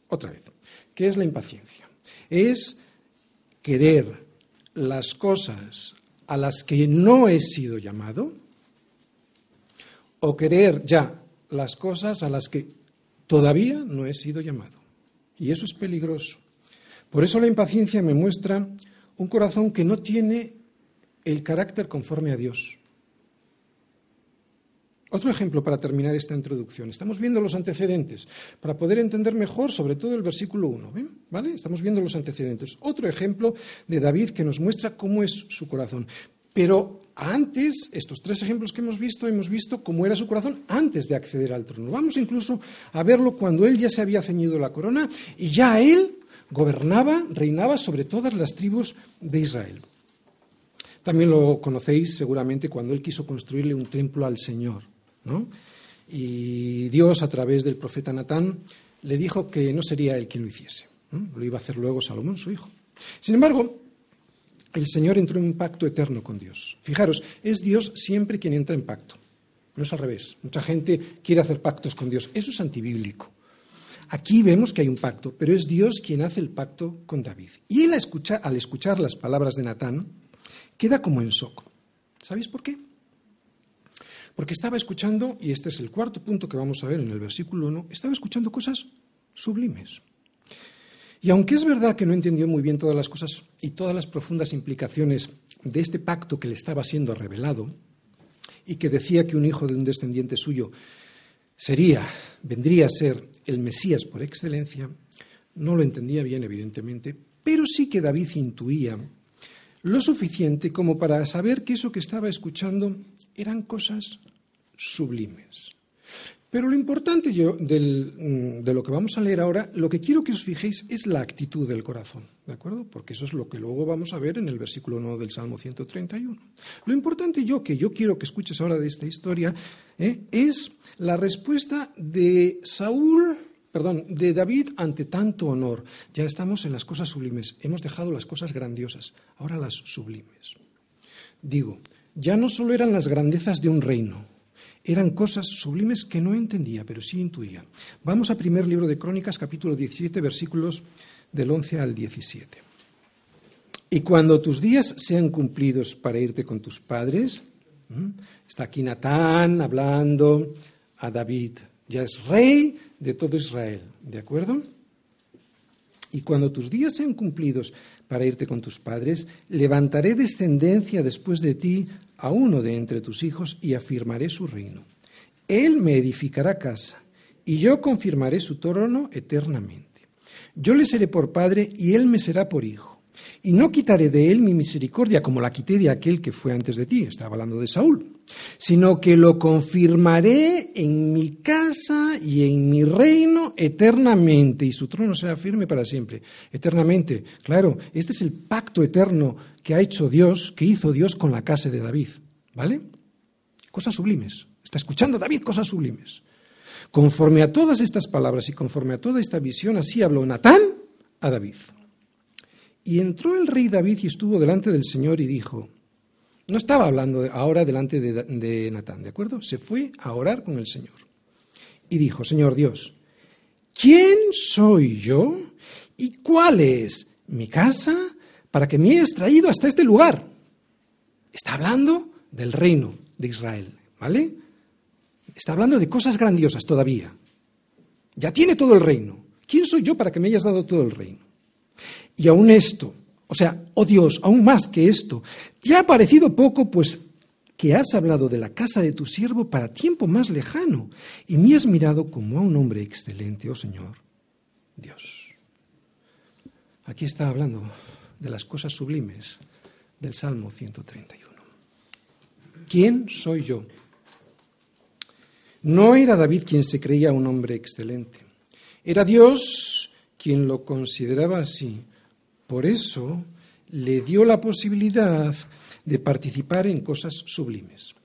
Otra vez, ¿qué es la impaciencia? Es querer las cosas a las que no he sido llamado o querer ya las cosas a las que todavía no he sido llamado. Y eso es peligroso. Por eso la impaciencia me muestra un corazón que no tiene el carácter conforme a Dios. Otro ejemplo para terminar esta introducción. Estamos viendo los antecedentes para poder entender mejor, sobre todo el versículo 1. ¿Vale? Estamos viendo los antecedentes. Otro ejemplo de David que nos muestra cómo es su corazón. Pero antes, estos tres ejemplos que hemos visto, hemos visto cómo era su corazón antes de acceder al trono. Vamos incluso a verlo cuando él ya se había ceñido la corona y ya él gobernaba, reinaba sobre todas las tribus de Israel. También lo conocéis seguramente cuando él quiso construirle un templo al Señor. Y Dios, a través del profeta Natán, le dijo que no sería él quien lo hiciese. Lo iba a hacer luego Salomón, su hijo. Sin embargo, el Señor entró en un pacto eterno con Dios. Fijaros, es Dios siempre quien entra en pacto. No es al revés. Mucha gente quiere hacer pactos con Dios. Eso es antibíblico. Aquí vemos que hay un pacto, pero es Dios quien hace el pacto con David. Y él al escuchar las palabras de Natán, queda como en soco. ¿Sabéis por qué? Porque estaba escuchando, y este es el cuarto punto que vamos a ver en el versículo 1, estaba escuchando cosas sublimes. Y aunque es verdad que no entendió muy bien todas las cosas y todas las profundas implicaciones de este pacto que le estaba siendo revelado, y que decía que un hijo de un descendiente suyo sería, vendría a ser el Mesías por excelencia, no lo entendía bien, evidentemente, pero sí que David intuía lo suficiente como para saber que eso que estaba escuchando eran cosas sublimes. Pero lo importante mm, de lo que vamos a leer ahora, lo que quiero que os fijéis es la actitud del corazón, ¿de acuerdo? Porque eso es lo que luego vamos a ver en el versículo 1 del Salmo 131. Lo importante yo que yo quiero que escuches ahora de esta historia ¿eh? es la respuesta de Saúl, perdón, de David ante tanto honor. Ya estamos en las cosas sublimes, hemos dejado las cosas grandiosas, ahora las sublimes. Digo, ya no solo eran las grandezas de un reino, eran cosas sublimes que no entendía, pero sí intuía. Vamos a primer libro de Crónicas, capítulo 17, versículos del 11 al 17. Y cuando tus días sean cumplidos para irte con tus padres, está aquí Natán hablando a David, ya es rey de todo Israel, ¿de acuerdo? Y cuando tus días sean cumplidos para irte con tus padres, levantaré descendencia después de ti a uno de entre tus hijos y afirmaré su reino. Él me edificará casa y yo confirmaré su trono eternamente. Yo le seré por padre y él me será por hijo. Y no quitaré de él mi misericordia como la quité de aquel que fue antes de ti, estaba hablando de Saúl, sino que lo confirmaré en mi casa y en mi reino eternamente, y su trono será firme para siempre. Eternamente, claro, este es el pacto eterno que ha hecho Dios, que hizo Dios con la casa de David, ¿vale? Cosas sublimes. Está escuchando David cosas sublimes. Conforme a todas estas palabras y conforme a toda esta visión, así habló Natán a David. Y entró el rey David y estuvo delante del Señor y dijo, no estaba hablando ahora delante de, Natán, ¿de acuerdo? Se fue a orar con el Señor. Y dijo, Señor Dios, ¿quién soy yo y cuál es mi casa para que me hayas traído hasta este lugar? Está hablando del reino de Israel, ¿vale? Está hablando de cosas grandiosas todavía. Ya tiene todo el reino. ¿Quién soy yo para que me hayas dado todo el reino? Y aún esto, o sea, oh Dios, aún más que esto, ¿te ha parecido poco, pues que has hablado de la casa de tu siervo para tiempo más lejano y me has mirado como a un hombre excelente, oh Señor, Dios? Aquí está hablando de las cosas sublimes del Salmo 131. ¿Quién soy yo? No era David quien se creía un hombre excelente, era Dios quien lo consideraba así por eso le dio la posibilidad de participar en cosas sublimes.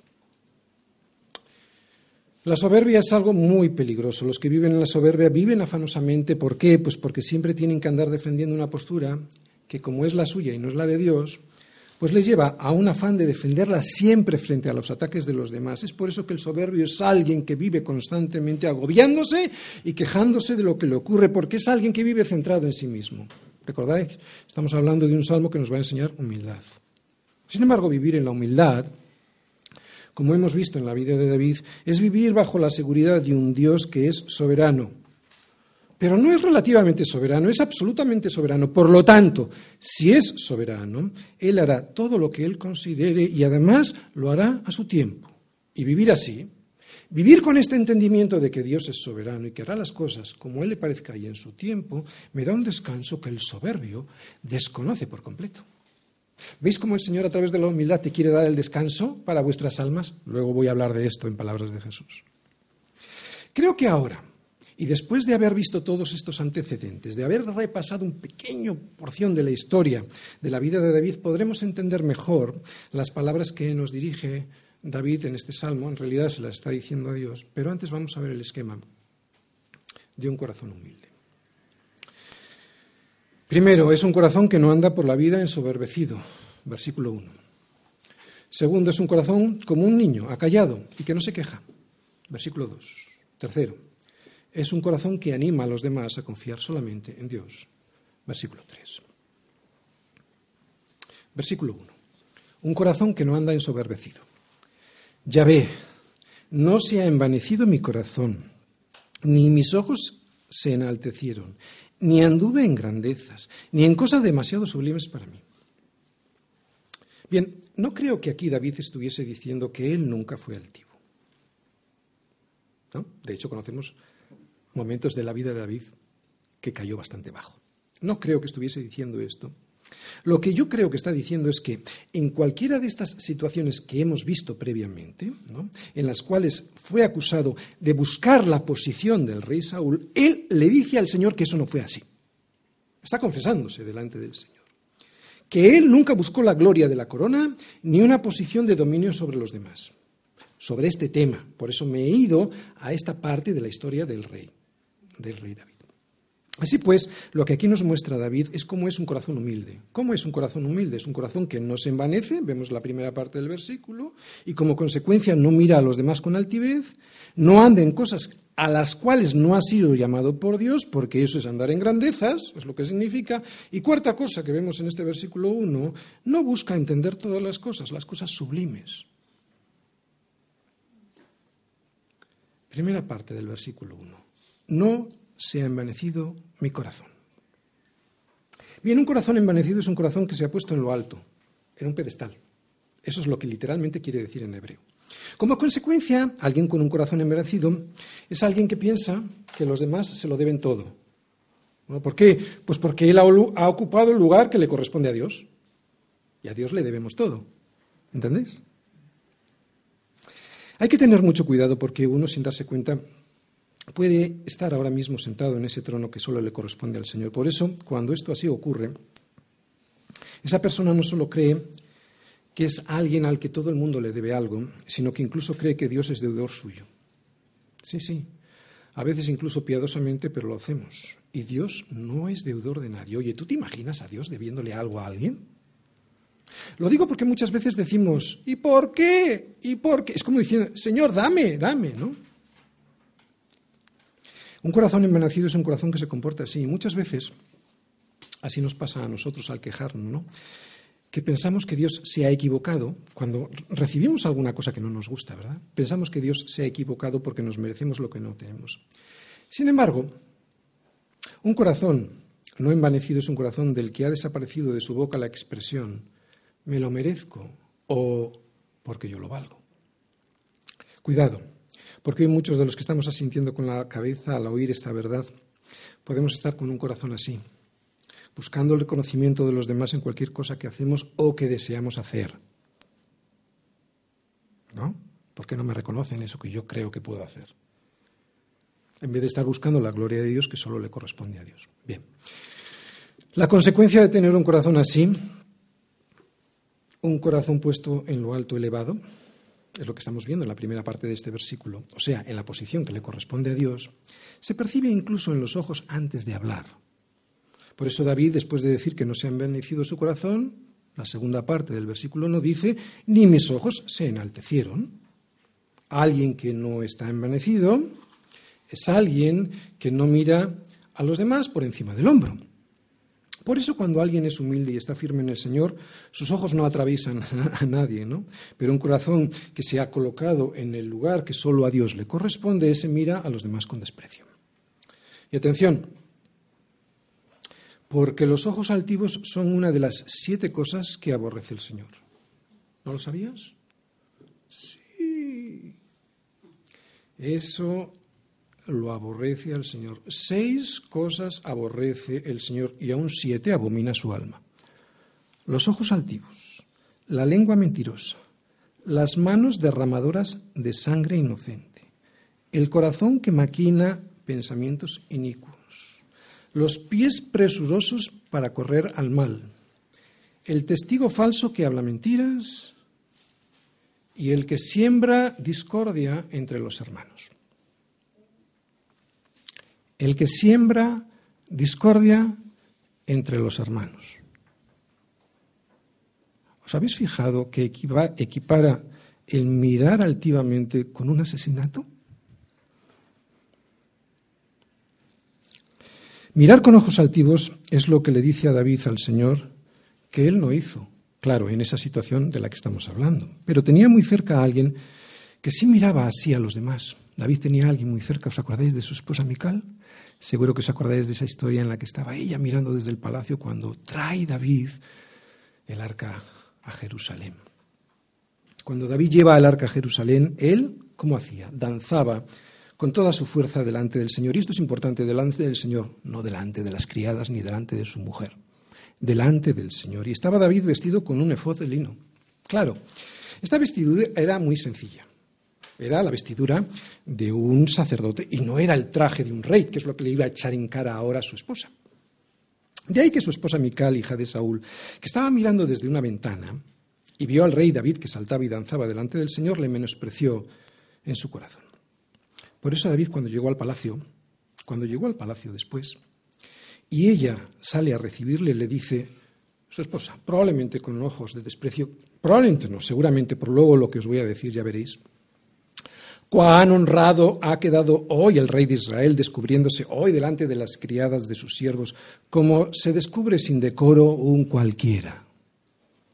La soberbia es algo muy peligroso. Los que viven en la soberbia viven afanosamente. ¿Por qué? Pues porque siempre tienen que andar defendiendo una postura que como es la suya y no es la de Dios, pues les lleva a un afán de defenderla siempre frente a los ataques de los demás. Es por eso que el soberbio es alguien que vive constantemente agobiándose y quejándose de lo que le ocurre, porque es alguien que vive centrado en sí mismo. ¿Recordáis? Estamos hablando de un salmo que nos va a enseñar humildad. Sin embargo, vivir en la humildad, como hemos visto en la vida de David, es vivir bajo la seguridad de un Dios que es soberano. Pero no es relativamente soberano, es absolutamente soberano. Por lo tanto, si es soberano, Él hará todo lo que Él considere y además lo hará a su tiempo. Y vivir así Vivir con este entendimiento de que Dios es soberano y que hará las cosas como Él le parezca y en su tiempo, me da un descanso que el soberbio desconoce por completo. ¿Veis cómo el Señor a través de la humildad te quiere dar el descanso para vuestras almas? Luego voy a hablar de esto en palabras de Jesús. Creo que ahora, y después de haber visto todos estos antecedentes, de haber repasado un pequeño porción de la historia de la vida de David, podremos entender mejor las palabras que nos dirige David en este salmo, en realidad se la está diciendo a Dios, pero antes vamos a ver el esquema de un corazón humilde. Primero, es un corazón que no anda por la vida ensoberbecido, versículo 1. Segundo, es un corazón como un niño, acallado y que no se queja, versículo 2. Tercero, es un corazón que anima a los demás a confiar solamente en Dios, versículo 3. Versículo 1. Un corazón que no anda ensoberbecido. Ya ve, no se ha envanecido mi corazón, ni mis ojos se enaltecieron, ni anduve en grandezas, ni en cosas demasiado sublimes para mí. Bien, no creo que aquí David estuviese diciendo que él nunca fue altivo. De hecho, conocemos momentos de la vida de David que cayó bastante bajo. No creo que estuviese diciendo esto, Lo que yo creo que está diciendo es que en cualquiera de estas situaciones que hemos visto previamente, en las cuales fue acusado de buscar la posición del rey Saúl, él le dice al Señor que eso no fue así. Está confesándose delante del Señor. Que él nunca buscó la gloria de la corona ni una posición de dominio sobre los demás. Sobre este tema. Por eso me he ido a esta parte de la historia del rey, del rey David. Así pues, lo que aquí nos muestra David es cómo es un corazón humilde. ¿Cómo es un corazón humilde? Es un corazón que no se envanece, vemos la primera parte del versículo, y como consecuencia no mira a los demás con altivez, no anda en cosas a las cuales no ha sido llamado por Dios, porque eso es andar en grandezas, es lo que significa. Y cuarta cosa que vemos en este versículo 1, no busca entender todas las cosas, las cosas sublimes. Primera parte del versículo 1. No se ha envanecido mi corazón. Bien, un corazón envanecido es un corazón que se ha puesto en lo alto, en un pedestal. Eso es lo que literalmente quiere decir en hebreo. Como consecuencia, alguien con un corazón envanecido es alguien que piensa que los demás se lo deben todo. ¿Por qué? Pues porque él ha ocupado el lugar que le corresponde a Dios. Y a Dios le debemos todo. ¿Entendéis? Hay que tener mucho cuidado porque uno, sin darse cuenta, puede estar ahora mismo sentado en ese trono que solo le corresponde al Señor. Por eso, cuando esto así ocurre, esa persona no solo cree que es alguien al que todo el mundo le debe algo, sino que incluso cree que Dios es deudor suyo. Sí, sí, a veces incluso piadosamente, pero lo hacemos. Y Dios no es deudor de nadie. Oye, ¿tú te imaginas a Dios debiéndole algo a alguien? Lo digo porque muchas veces decimos, ¿y por qué? ¿Y por qué? Es como diciendo, Señor, dame, dame, ¿no? Un corazón envenecido es un corazón que se comporta así. Y muchas veces, así nos pasa a nosotros al quejarnos, ¿no? que pensamos que Dios se ha equivocado cuando recibimos alguna cosa que no nos gusta, ¿verdad? Pensamos que Dios se ha equivocado porque nos merecemos lo que no tenemos. Sin embargo, un corazón no envanecido es un corazón del que ha desaparecido de su boca la expresión me lo merezco o porque yo lo valgo. Cuidado, porque hay muchos de los que estamos asintiendo con la cabeza al oír esta verdad, podemos estar con un corazón así, buscando el reconocimiento de los demás en cualquier cosa que hacemos o que deseamos hacer. ¿No? ¿Por qué no me reconocen eso que yo creo que puedo hacer? En vez de estar buscando la gloria de Dios que solo le corresponde a Dios. Bien. La consecuencia de tener un corazón así, un corazón puesto en lo alto elevado, es lo que estamos viendo en la primera parte de este versículo, o sea, en la posición que le corresponde a Dios, se percibe incluso en los ojos antes de hablar. Por eso David, después de decir que no se ha envenecido su corazón, la segunda parte del versículo no dice, ni mis ojos se enaltecieron. Alguien que no está envanecido es alguien que no mira a los demás por encima del hombro. Por eso cuando alguien es humilde y está firme en el Señor, sus ojos no atraviesan a nadie, ¿no? Pero un corazón que se ha colocado en el lugar que solo a Dios le corresponde, ese mira a los demás con desprecio. Y atención, porque los ojos altivos son una de las siete cosas que aborrece el Señor. ¿No lo sabías? Sí. Eso lo aborrece al Señor. Seis cosas aborrece el Señor y aún siete abomina su alma. Los ojos altivos, la lengua mentirosa, las manos derramadoras de sangre inocente, el corazón que maquina pensamientos inicuos, los pies presurosos para correr al mal, el testigo falso que habla mentiras y el que siembra discordia entre los hermanos el que siembra discordia entre los hermanos. ¿Os habéis fijado que equipara el mirar altivamente con un asesinato? Mirar con ojos altivos es lo que le dice a David al Señor que él no hizo, claro, en esa situación de la que estamos hablando, pero tenía muy cerca a alguien que sí miraba así a los demás. David tenía a alguien muy cerca, ¿os acordáis de su esposa Mical? Seguro que os acordáis de esa historia en la que estaba ella mirando desde el palacio cuando trae David el arca a Jerusalén. Cuando David lleva el arca a Jerusalén, él, ¿cómo hacía? Danzaba con toda su fuerza delante del Señor. Y esto es importante, delante del Señor, no delante de las criadas ni delante de su mujer, delante del Señor. Y estaba David vestido con un efod de lino. Claro, esta vestidura era muy sencilla. Era la vestidura de un sacerdote y no era el traje de un rey, que es lo que le iba a echar en cara ahora a su esposa. De ahí que su esposa Mical, hija de Saúl, que estaba mirando desde una ventana y vio al rey David que saltaba y danzaba delante del Señor, le menospreció en su corazón. Por eso David cuando llegó al palacio, cuando llegó al palacio después, y ella sale a recibirle, le dice, su esposa, probablemente con ojos de desprecio, probablemente no, seguramente por luego lo que os voy a decir ya veréis, cuán honrado ha quedado hoy el rey de Israel descubriéndose hoy delante de las criadas de sus siervos, como se descubre sin decoro un cualquiera.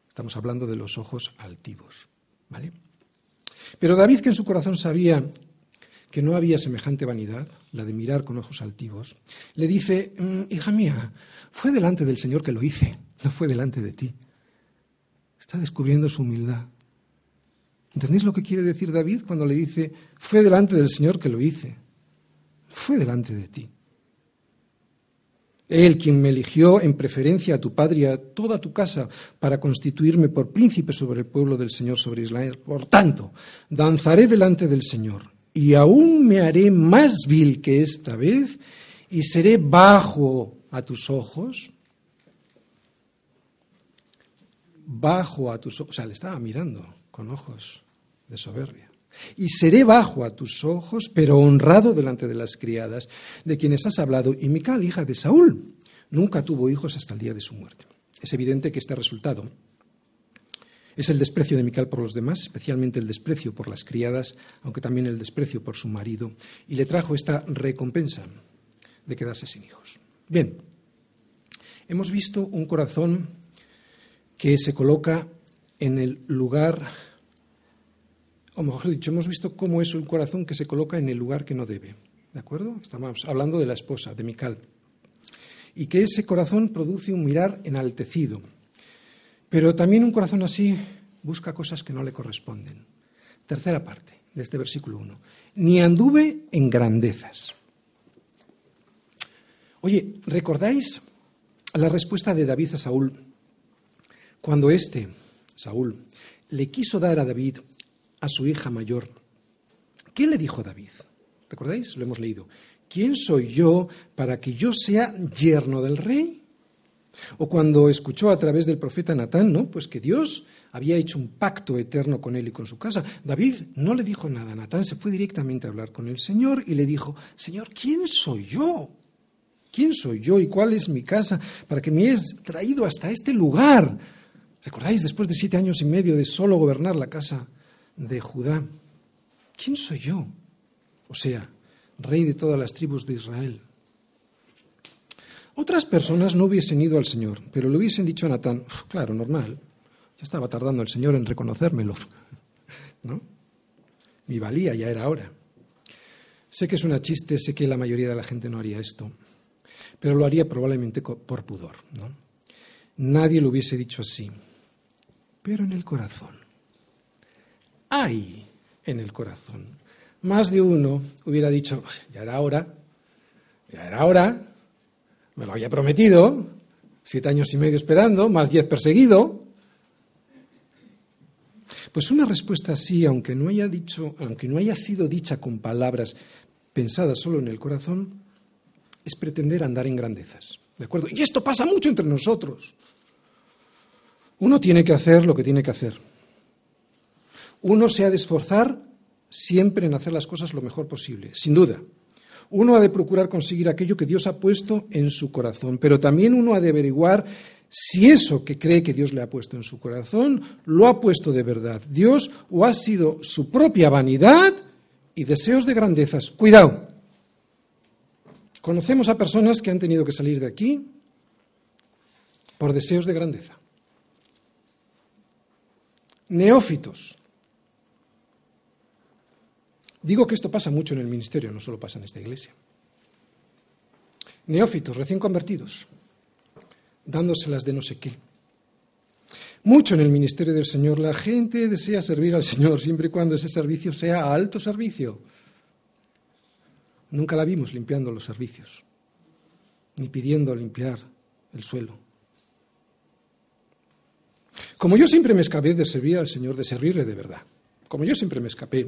Estamos hablando de los ojos altivos, ¿vale? Pero David, que en su corazón sabía que no había semejante vanidad, la de mirar con ojos altivos, le dice, mm, hija mía, fue delante del Señor que lo hice, no fue delante de ti. Está descubriendo su humildad. ¿Entendéis lo que quiere decir David cuando le dice, fue delante del Señor que lo hice? Fue delante de ti. Él quien me eligió en preferencia a tu padre y a toda tu casa para constituirme por príncipe sobre el pueblo del Señor, sobre Israel. Por tanto, danzaré delante del Señor y aún me haré más vil que esta vez y seré bajo a tus ojos. Bajo a tus ojos. O sea, le estaba mirando con ojos soberbia. Y seré bajo a tus ojos, pero honrado delante de las criadas de quienes has hablado. Y Mical, hija de Saúl, nunca tuvo hijos hasta el día de su muerte. Es evidente que este resultado es el desprecio de Mical por los demás, especialmente el desprecio por las criadas, aunque también el desprecio por su marido, y le trajo esta recompensa de quedarse sin hijos. Bien, hemos visto un corazón que se coloca en el lugar, o mejor dicho, hemos visto cómo es un corazón que se coloca en el lugar que no debe. ¿De acuerdo? Estamos hablando de la esposa, de Mical. Y que ese corazón produce un mirar enaltecido, pero también un corazón así busca cosas que no le corresponden. Tercera parte de este versículo 1. Ni anduve en grandezas. Oye, ¿recordáis la respuesta de David a Saúl cuando éste, Saúl, le quiso dar a David a su hija mayor? ¿Qué le dijo David? ¿Recordáis? Lo hemos leído. ¿Quién soy yo para que yo sea yerno del rey? O cuando escuchó a través del profeta Natán, ¿no? Pues que Dios había hecho un pacto eterno con él y con su casa. David no le dijo nada a Natán, se fue directamente a hablar con el Señor y le dijo, Señor, ¿quién soy yo? ¿Quién soy yo y cuál es mi casa para que me hayas traído hasta este lugar? ¿Recordáis después de siete años y medio de solo gobernar la casa de Judá? ¿Quién soy yo? O sea, rey de todas las tribus de Israel. Otras personas no hubiesen ido al Señor, pero le hubiesen dicho a Natán, claro, normal, ya estaba tardando el Señor en reconocérmelo, ¿no? Mi valía ya era hora. Sé que es una chiste, sé que la mayoría de la gente no haría esto, pero lo haría probablemente por pudor, ¿no? Nadie lo hubiese dicho así, pero en el corazón. Hay en el corazón. Más de uno hubiera dicho, ya era hora, ya era hora, me lo había prometido, siete años y medio esperando, más diez perseguido. Pues una respuesta así, aunque no haya dicho, aunque no haya sido dicha con palabras pensadas solo en el corazón, es pretender andar en grandezas. ¿De acuerdo? Y esto pasa mucho entre nosotros. Uno tiene que hacer lo que tiene que hacer. Uno se ha de esforzar siempre en hacer las cosas lo mejor posible, sin duda. Uno ha de procurar conseguir aquello que Dios ha puesto en su corazón, pero también uno ha de averiguar si eso que cree que Dios le ha puesto en su corazón lo ha puesto de verdad Dios o ha sido su propia vanidad y deseos de grandezas. Cuidado. Conocemos a personas que han tenido que salir de aquí por deseos de grandeza. Neófitos, Digo que esto pasa mucho en el ministerio, no solo pasa en esta iglesia. Neófitos, recién convertidos, dándoselas de no sé qué. Mucho en el ministerio del Señor. La gente desea servir al Señor siempre y cuando ese servicio sea alto servicio. Nunca la vimos limpiando los servicios, ni pidiendo limpiar el suelo. Como yo siempre me escapé de servir al Señor, de servirle de verdad, como yo siempre me escapé,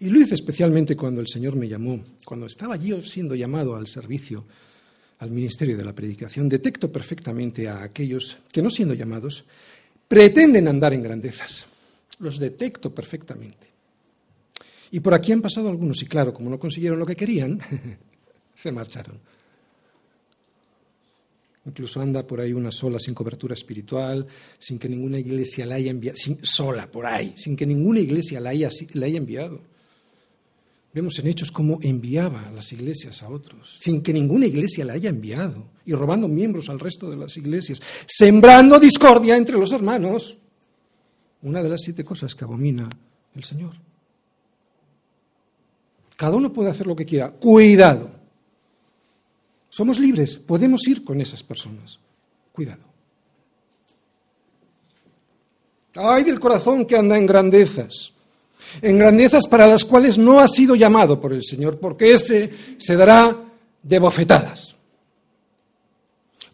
y lo hice especialmente cuando el Señor me llamó, cuando estaba yo siendo llamado al servicio, al ministerio de la predicación, detecto perfectamente a aquellos que no siendo llamados, pretenden andar en grandezas. Los detecto perfectamente. Y por aquí han pasado algunos, y claro, como no consiguieron lo que querían, se marcharon. Incluso anda por ahí una sola sin cobertura espiritual, sin que ninguna iglesia la haya enviado, sola por ahí, sin que ninguna iglesia la haya, la haya enviado. Vemos en Hechos cómo enviaba a las iglesias a otros, sin que ninguna iglesia la haya enviado, y robando miembros al resto de las iglesias, sembrando discordia entre los hermanos. Una de las siete cosas que abomina el Señor. Cada uno puede hacer lo que quiera. Cuidado. Somos libres, podemos ir con esas personas. Cuidado. Ay del corazón que anda en grandezas, en grandezas para las cuales no ha sido llamado por el Señor, porque ese se dará de bofetadas.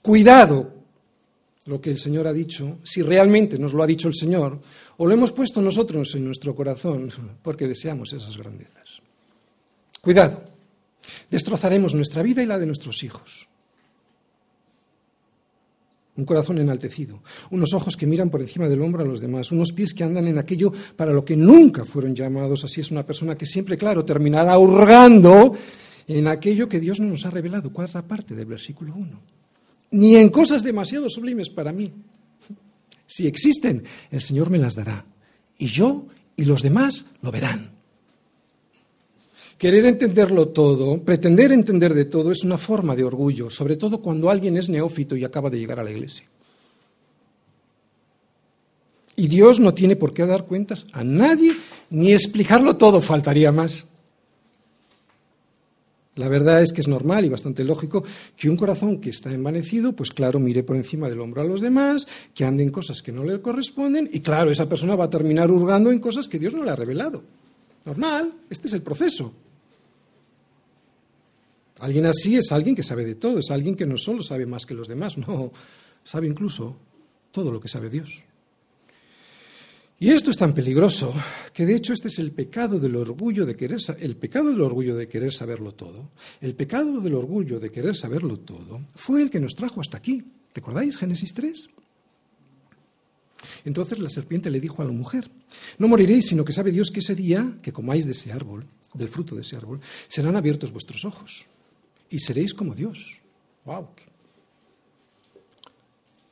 Cuidado lo que el Señor ha dicho, si realmente nos lo ha dicho el Señor, o lo hemos puesto nosotros en nuestro corazón porque deseamos esas grandezas. Cuidado. Destrozaremos nuestra vida y la de nuestros hijos. Un corazón enaltecido, unos ojos que miran por encima del hombro a los demás, unos pies que andan en aquello para lo que nunca fueron llamados. Así es una persona que siempre, claro, terminará hurgando en aquello que Dios no nos ha revelado. Cuarta parte del versículo 1. Ni en cosas demasiado sublimes para mí. Si existen, el Señor me las dará. Y yo y los demás lo verán. Querer entenderlo todo, pretender entender de todo, es una forma de orgullo, sobre todo cuando alguien es neófito y acaba de llegar a la iglesia. Y Dios no tiene por qué dar cuentas a nadie ni explicarlo todo, faltaría más. La verdad es que es normal y bastante lógico que un corazón que está envanecido, pues claro, mire por encima del hombro a los demás, que ande en cosas que no le corresponden y claro, esa persona va a terminar hurgando en cosas que Dios no le ha revelado. Normal, este es el proceso. Alguien así es alguien que sabe de todo, es alguien que no solo sabe más que los demás, no, sabe incluso todo lo que sabe Dios. Y esto es tan peligroso que de hecho este es el pecado del orgullo de querer el pecado del orgullo de querer saberlo todo. El pecado del orgullo de querer saberlo todo fue el que nos trajo hasta aquí. ¿Recordáis Génesis 3? Entonces la serpiente le dijo a la mujer, no moriréis, sino que sabe Dios que ese día que comáis de ese árbol, del fruto de ese árbol, serán abiertos vuestros ojos y seréis como Dios. ¡Wow!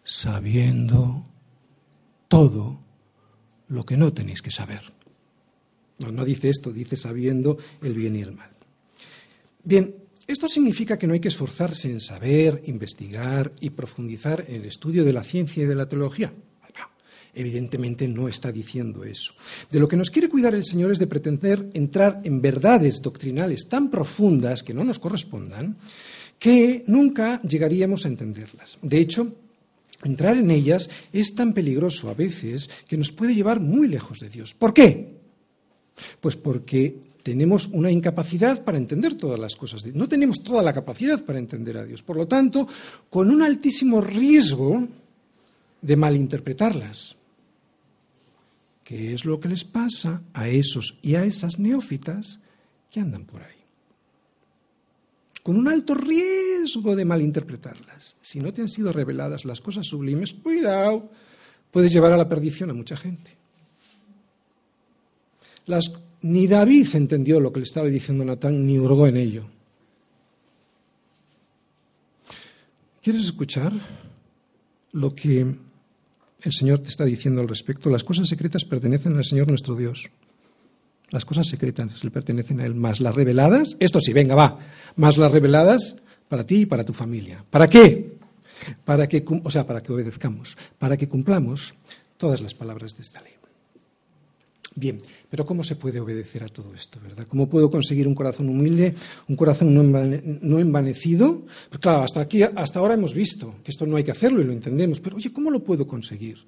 Sabiendo todo lo que no tenéis que saber. No, no dice esto, dice sabiendo el bien y el mal. Bien, esto significa que no hay que esforzarse en saber, investigar y profundizar en el estudio de la ciencia y de la teología. Evidentemente no está diciendo eso. De lo que nos quiere cuidar el Señor es de pretender entrar en verdades doctrinales tan profundas que no nos correspondan que nunca llegaríamos a entenderlas. De hecho, entrar en ellas es tan peligroso a veces que nos puede llevar muy lejos de Dios. ¿Por qué? Pues porque tenemos una incapacidad para entender todas las cosas. No tenemos toda la capacidad para entender a Dios. Por lo tanto, con un altísimo riesgo de malinterpretarlas qué es lo que les pasa a esos y a esas neófitas que andan por ahí. Con un alto riesgo de malinterpretarlas. Si no te han sido reveladas las cosas sublimes, cuidado, puedes llevar a la perdición a mucha gente. ni David entendió lo que le estaba diciendo Natán, ni hurgó en ello. ¿Quieres escuchar lo que el Señor te está diciendo al respecto. Las cosas secretas pertenecen al Señor nuestro Dios. Las cosas secretas le pertenecen a Él, más las reveladas, esto sí, venga, va, más las reveladas para ti y para tu familia. ¿Para qué? Para que, o sea, para que obedezcamos, para que cumplamos todas las palabras de esta ley. Bien, pero ¿cómo se puede obedecer a todo esto, verdad? ¿Cómo puedo conseguir un corazón humilde, un corazón no envanecido? Pues claro, hasta aquí, hasta ahora hemos visto que esto no hay que hacerlo y lo entendemos, pero oye, ¿cómo lo puedo conseguir?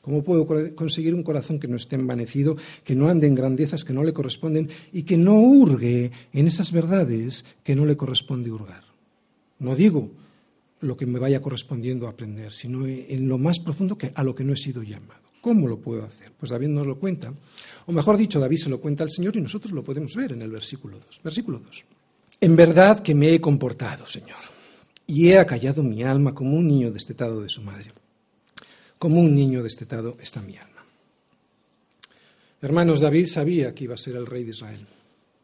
¿Cómo puedo conseguir un corazón que no esté envanecido, que no ande en grandezas que no le corresponden y que no hurgue en esas verdades que no le corresponde hurgar? No digo lo que me vaya correspondiendo aprender, sino en lo más profundo que a lo que no he sido llamado. ¿Cómo lo puedo hacer? Pues David nos lo cuenta, o mejor dicho, David se lo cuenta al Señor y nosotros lo podemos ver en el versículo 2. Versículo 2. En verdad que me he comportado, Señor, y he acallado mi alma como un niño destetado de su madre. Como un niño destetado está mi alma. Hermanos, David sabía que iba a ser el rey de Israel.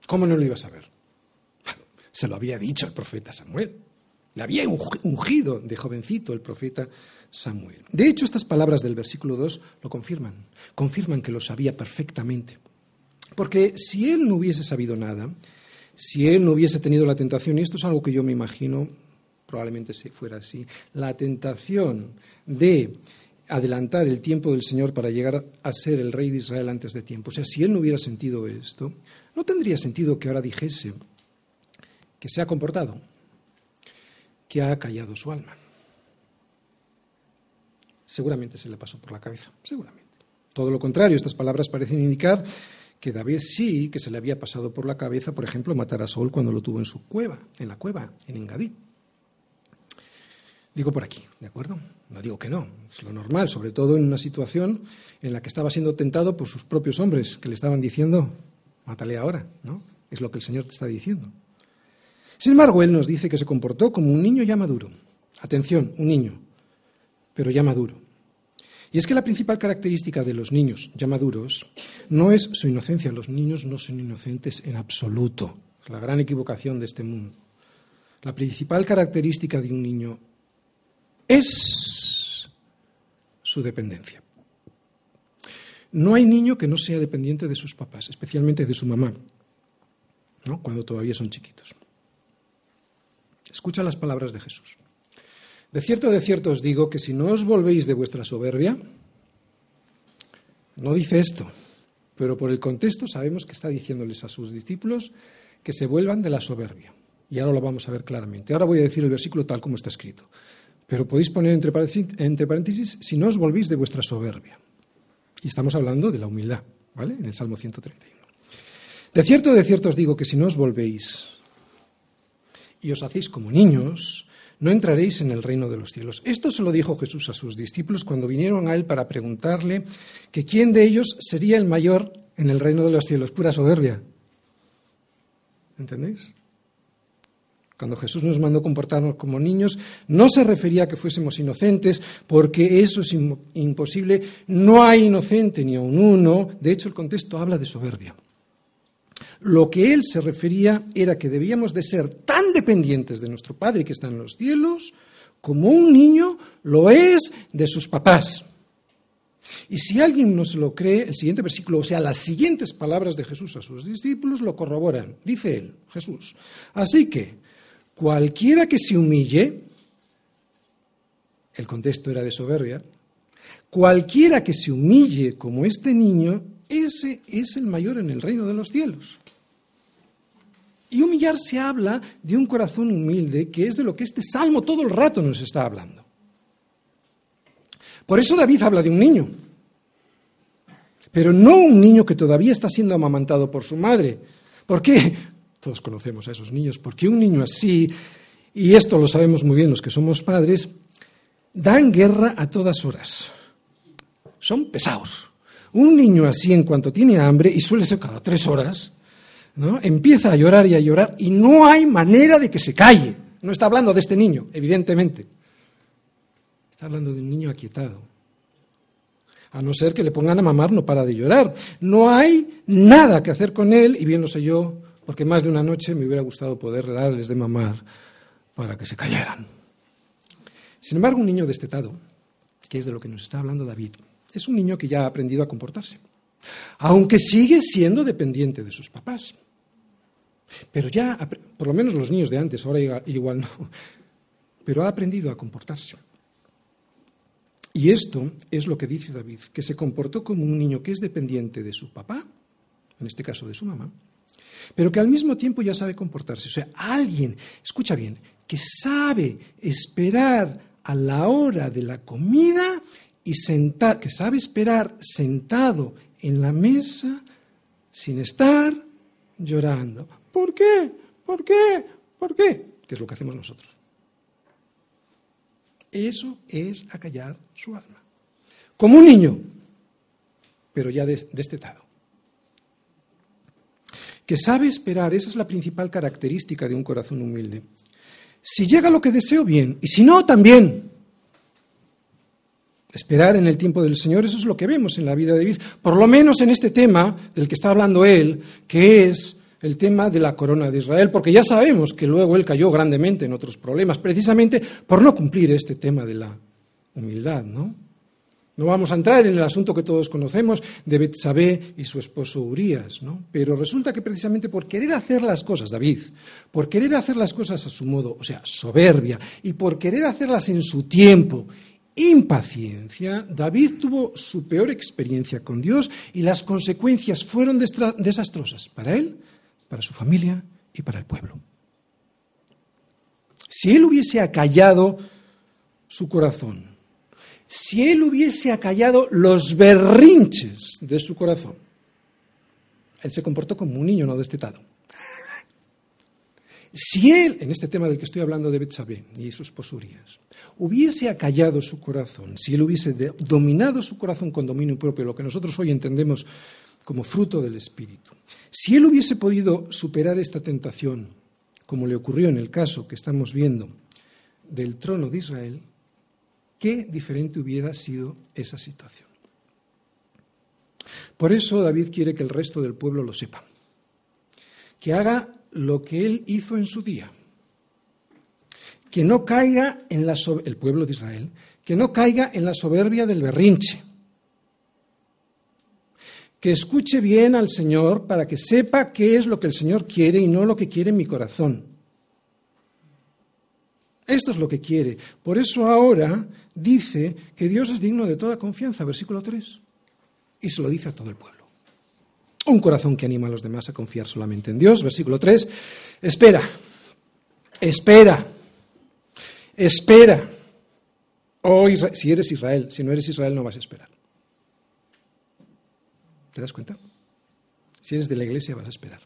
¿Cómo no lo iba a saber? Se lo había dicho el profeta Samuel. Había ungido de jovencito el profeta Samuel. De hecho, estas palabras del versículo 2 lo confirman. Confirman que lo sabía perfectamente. Porque si él no hubiese sabido nada, si él no hubiese tenido la tentación, y esto es algo que yo me imagino, probablemente si fuera así, la tentación de adelantar el tiempo del Señor para llegar a ser el rey de Israel antes de tiempo. O sea, si él no hubiera sentido esto, no tendría sentido que ahora dijese que se ha comportado, que ha callado su alma. Seguramente se le pasó por la cabeza, seguramente. Todo lo contrario, estas palabras parecen indicar que David sí que se le había pasado por la cabeza, por ejemplo, matar a Saúl cuando lo tuvo en su cueva, en la cueva, en Engadí. Digo por aquí, ¿de acuerdo? No digo que no, es lo normal, sobre todo en una situación en la que estaba siendo tentado por sus propios hombres, que le estaban diciendo, mátale ahora, ¿no? Es lo que el Señor te está diciendo. Sin embargo, Él nos dice que se comportó como un niño ya maduro. Atención, un niño, pero ya maduro. Y es que la principal característica de los niños ya maduros no es su inocencia. Los niños no son inocentes en absoluto. Es la gran equivocación de este mundo. La principal característica de un niño es su dependencia. No hay niño que no sea dependiente de sus papás, especialmente de su mamá, ¿no? cuando todavía son chiquitos. Escucha las palabras de Jesús. De cierto, de cierto os digo que si no os volvéis de vuestra soberbia, no dice esto, pero por el contexto sabemos que está diciéndoles a sus discípulos que se vuelvan de la soberbia. Y ahora lo vamos a ver claramente. Ahora voy a decir el versículo tal como está escrito. Pero podéis poner entre paréntesis, si no os volvéis de vuestra soberbia. Y estamos hablando de la humildad, ¿vale? En el Salmo 131. De cierto, de cierto os digo que si no os volvéis y os hacéis como niños, no entraréis en el reino de los cielos. Esto se lo dijo Jesús a sus discípulos cuando vinieron a él para preguntarle que quién de ellos sería el mayor en el reino de los cielos. Pura soberbia. ¿Entendéis? Cuando Jesús nos mandó comportarnos como niños, no se refería a que fuésemos inocentes, porque eso es imposible. No hay inocente ni a un uno. De hecho, el contexto habla de soberbia. Lo que él se refería era que debíamos de ser tan dependientes de nuestro Padre que está en los cielos, como un niño lo es de sus papás. Y si alguien no se lo cree, el siguiente versículo, o sea, las siguientes palabras de Jesús a sus discípulos lo corroboran. Dice él, Jesús. Así que, Cualquiera que se humille, el contexto era de soberbia, cualquiera que se humille como este niño, ese es el mayor en el reino de los cielos. Y humillarse habla de un corazón humilde, que es de lo que este salmo todo el rato nos está hablando. Por eso David habla de un niño, pero no un niño que todavía está siendo amamantado por su madre. ¿Por qué? Todos conocemos a esos niños, porque un niño así, y esto lo sabemos muy bien los que somos padres, dan guerra a todas horas. Son pesados. Un niño así, en cuanto tiene hambre, y suele ser cada tres horas, ¿no? empieza a llorar y a llorar, y no hay manera de que se calle. No está hablando de este niño, evidentemente. Está hablando de un niño aquietado. A no ser que le pongan a mamar, no para de llorar. No hay nada que hacer con él, y bien lo sé yo, porque más de una noche me hubiera gustado poder darles de mamar para que se callaran. Sin embargo, un niño destetado, que es de lo que nos está hablando David, es un niño que ya ha aprendido a comportarse, aunque sigue siendo dependiente de sus papás. Pero ya, por lo menos los niños de antes, ahora igual no, pero ha aprendido a comportarse. Y esto es lo que dice David, que se comportó como un niño que es dependiente de su papá, en este caso de su mamá, pero que al mismo tiempo ya sabe comportarse. O sea, alguien, escucha bien, que sabe esperar a la hora de la comida y que sabe esperar sentado en la mesa sin estar llorando. ¿Por qué? ¿Por qué? ¿Por qué? Que es lo que hacemos nosotros. Eso es acallar su alma. Como un niño, pero ya destetado. Que sabe esperar, esa es la principal característica de un corazón humilde. Si llega lo que deseo, bien, y si no, también. Esperar en el tiempo del Señor, eso es lo que vemos en la vida de David, por lo menos en este tema del que está hablando él, que es el tema de la corona de Israel, porque ya sabemos que luego él cayó grandemente en otros problemas, precisamente por no cumplir este tema de la humildad, ¿no? No vamos a entrar en el asunto que todos conocemos de Betsabé y su esposo Urias, ¿no? Pero resulta que precisamente por querer hacer las cosas, David, por querer hacer las cosas a su modo, o sea, soberbia, y por querer hacerlas en su tiempo impaciencia, David tuvo su peor experiencia con Dios y las consecuencias fueron desastrosas para él, para su familia y para el pueblo. Si él hubiese acallado su corazón, si él hubiese acallado los berrinches de su corazón, él se comportó como un niño no destetado. Si él, en este tema del que estoy hablando de Betsabé y sus posurias, hubiese acallado su corazón, si él hubiese dominado su corazón con dominio propio, lo que nosotros hoy entendemos como fruto del Espíritu, si él hubiese podido superar esta tentación, como le ocurrió en el caso que estamos viendo del trono de Israel, qué diferente hubiera sido esa situación. Por eso David quiere que el resto del pueblo lo sepa, que haga lo que él hizo en su día. Que no caiga en la el pueblo de Israel, que no caiga en la soberbia del berrinche. Que escuche bien al Señor para que sepa qué es lo que el Señor quiere y no lo que quiere mi corazón. Esto es lo que quiere. Por eso ahora dice que Dios es digno de toda confianza, versículo 3. Y se lo dice a todo el pueblo. Un corazón que anima a los demás a confiar solamente en Dios. Versículo 3. Espera, espera, espera. Oh, si eres Israel, si no eres Israel no vas a esperar. ¿Te das cuenta? Si eres de la iglesia vas a esperar.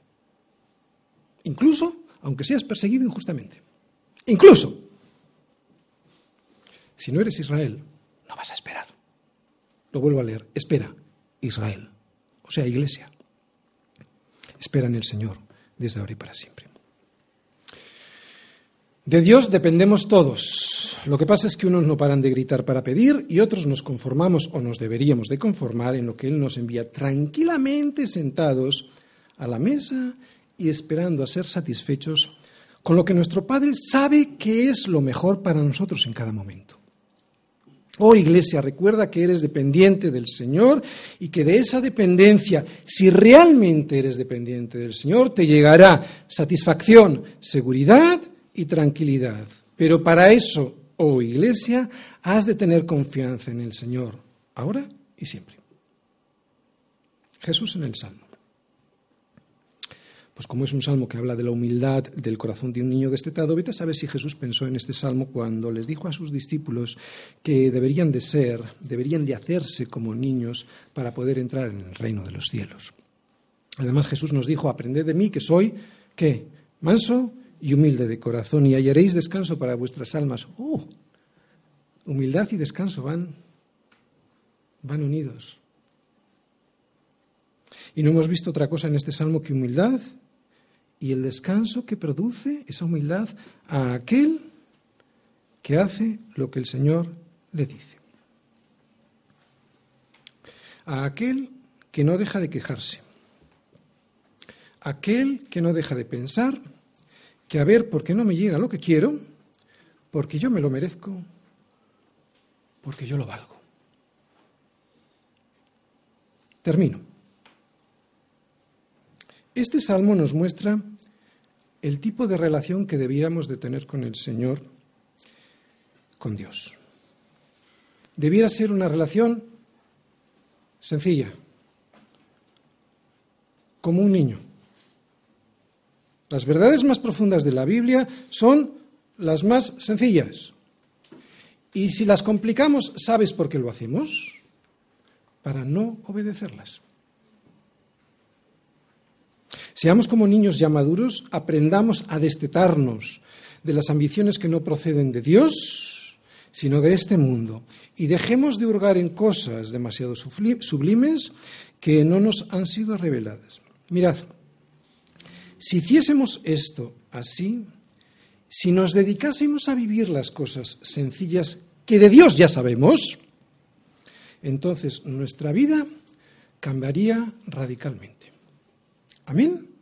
Incluso aunque seas perseguido injustamente. Incluso. Si no eres Israel, no vas a esperar. Lo vuelvo a leer. Espera, Israel. O sea, iglesia espera en el Señor desde ahora y para siempre. De Dios dependemos todos. Lo que pasa es que unos no paran de gritar para pedir y otros nos conformamos o nos deberíamos de conformar en lo que Él nos envía tranquilamente sentados a la mesa y esperando a ser satisfechos con lo que nuestro Padre sabe que es lo mejor para nosotros en cada momento. Oh iglesia, recuerda que eres dependiente del Señor y que de esa dependencia, si realmente eres dependiente del Señor, te llegará satisfacción, seguridad y tranquilidad. Pero para eso, oh iglesia, has de tener confianza en el Señor, ahora y siempre. Jesús en el Salmo. Pues como es un salmo que habla de la humildad del corazón de un niño destetado, vete a saber si Jesús pensó en este salmo cuando les dijo a sus discípulos que deberían de ser, deberían de hacerse como niños para poder entrar en el reino de los cielos. Además Jesús nos dijo, aprended de mí que soy, ¿qué? Manso y humilde de corazón y hallaréis descanso para vuestras almas. ¡Oh! Humildad y descanso van, van unidos. Y no hemos visto otra cosa en este salmo que humildad y el descanso que produce esa humildad a aquel que hace lo que el Señor le dice. A aquel que no deja de quejarse. Aquel que no deja de pensar que a ver por qué no me llega lo que quiero, porque yo me lo merezco, porque yo lo valgo. Termino. Este salmo nos muestra el tipo de relación que debiéramos de tener con el Señor, con Dios. Debiera ser una relación sencilla, como un niño. Las verdades más profundas de la Biblia son las más sencillas. Y si las complicamos, ¿sabes por qué lo hacemos? Para no obedecerlas. Seamos como niños ya maduros, aprendamos a destetarnos de las ambiciones que no proceden de Dios, sino de este mundo, y dejemos de hurgar en cosas demasiado sublimes que no nos han sido reveladas. Mirad, si hiciésemos esto así, si nos dedicásemos a vivir las cosas sencillas que de Dios ya sabemos, entonces nuestra vida cambiaría radicalmente. Amin.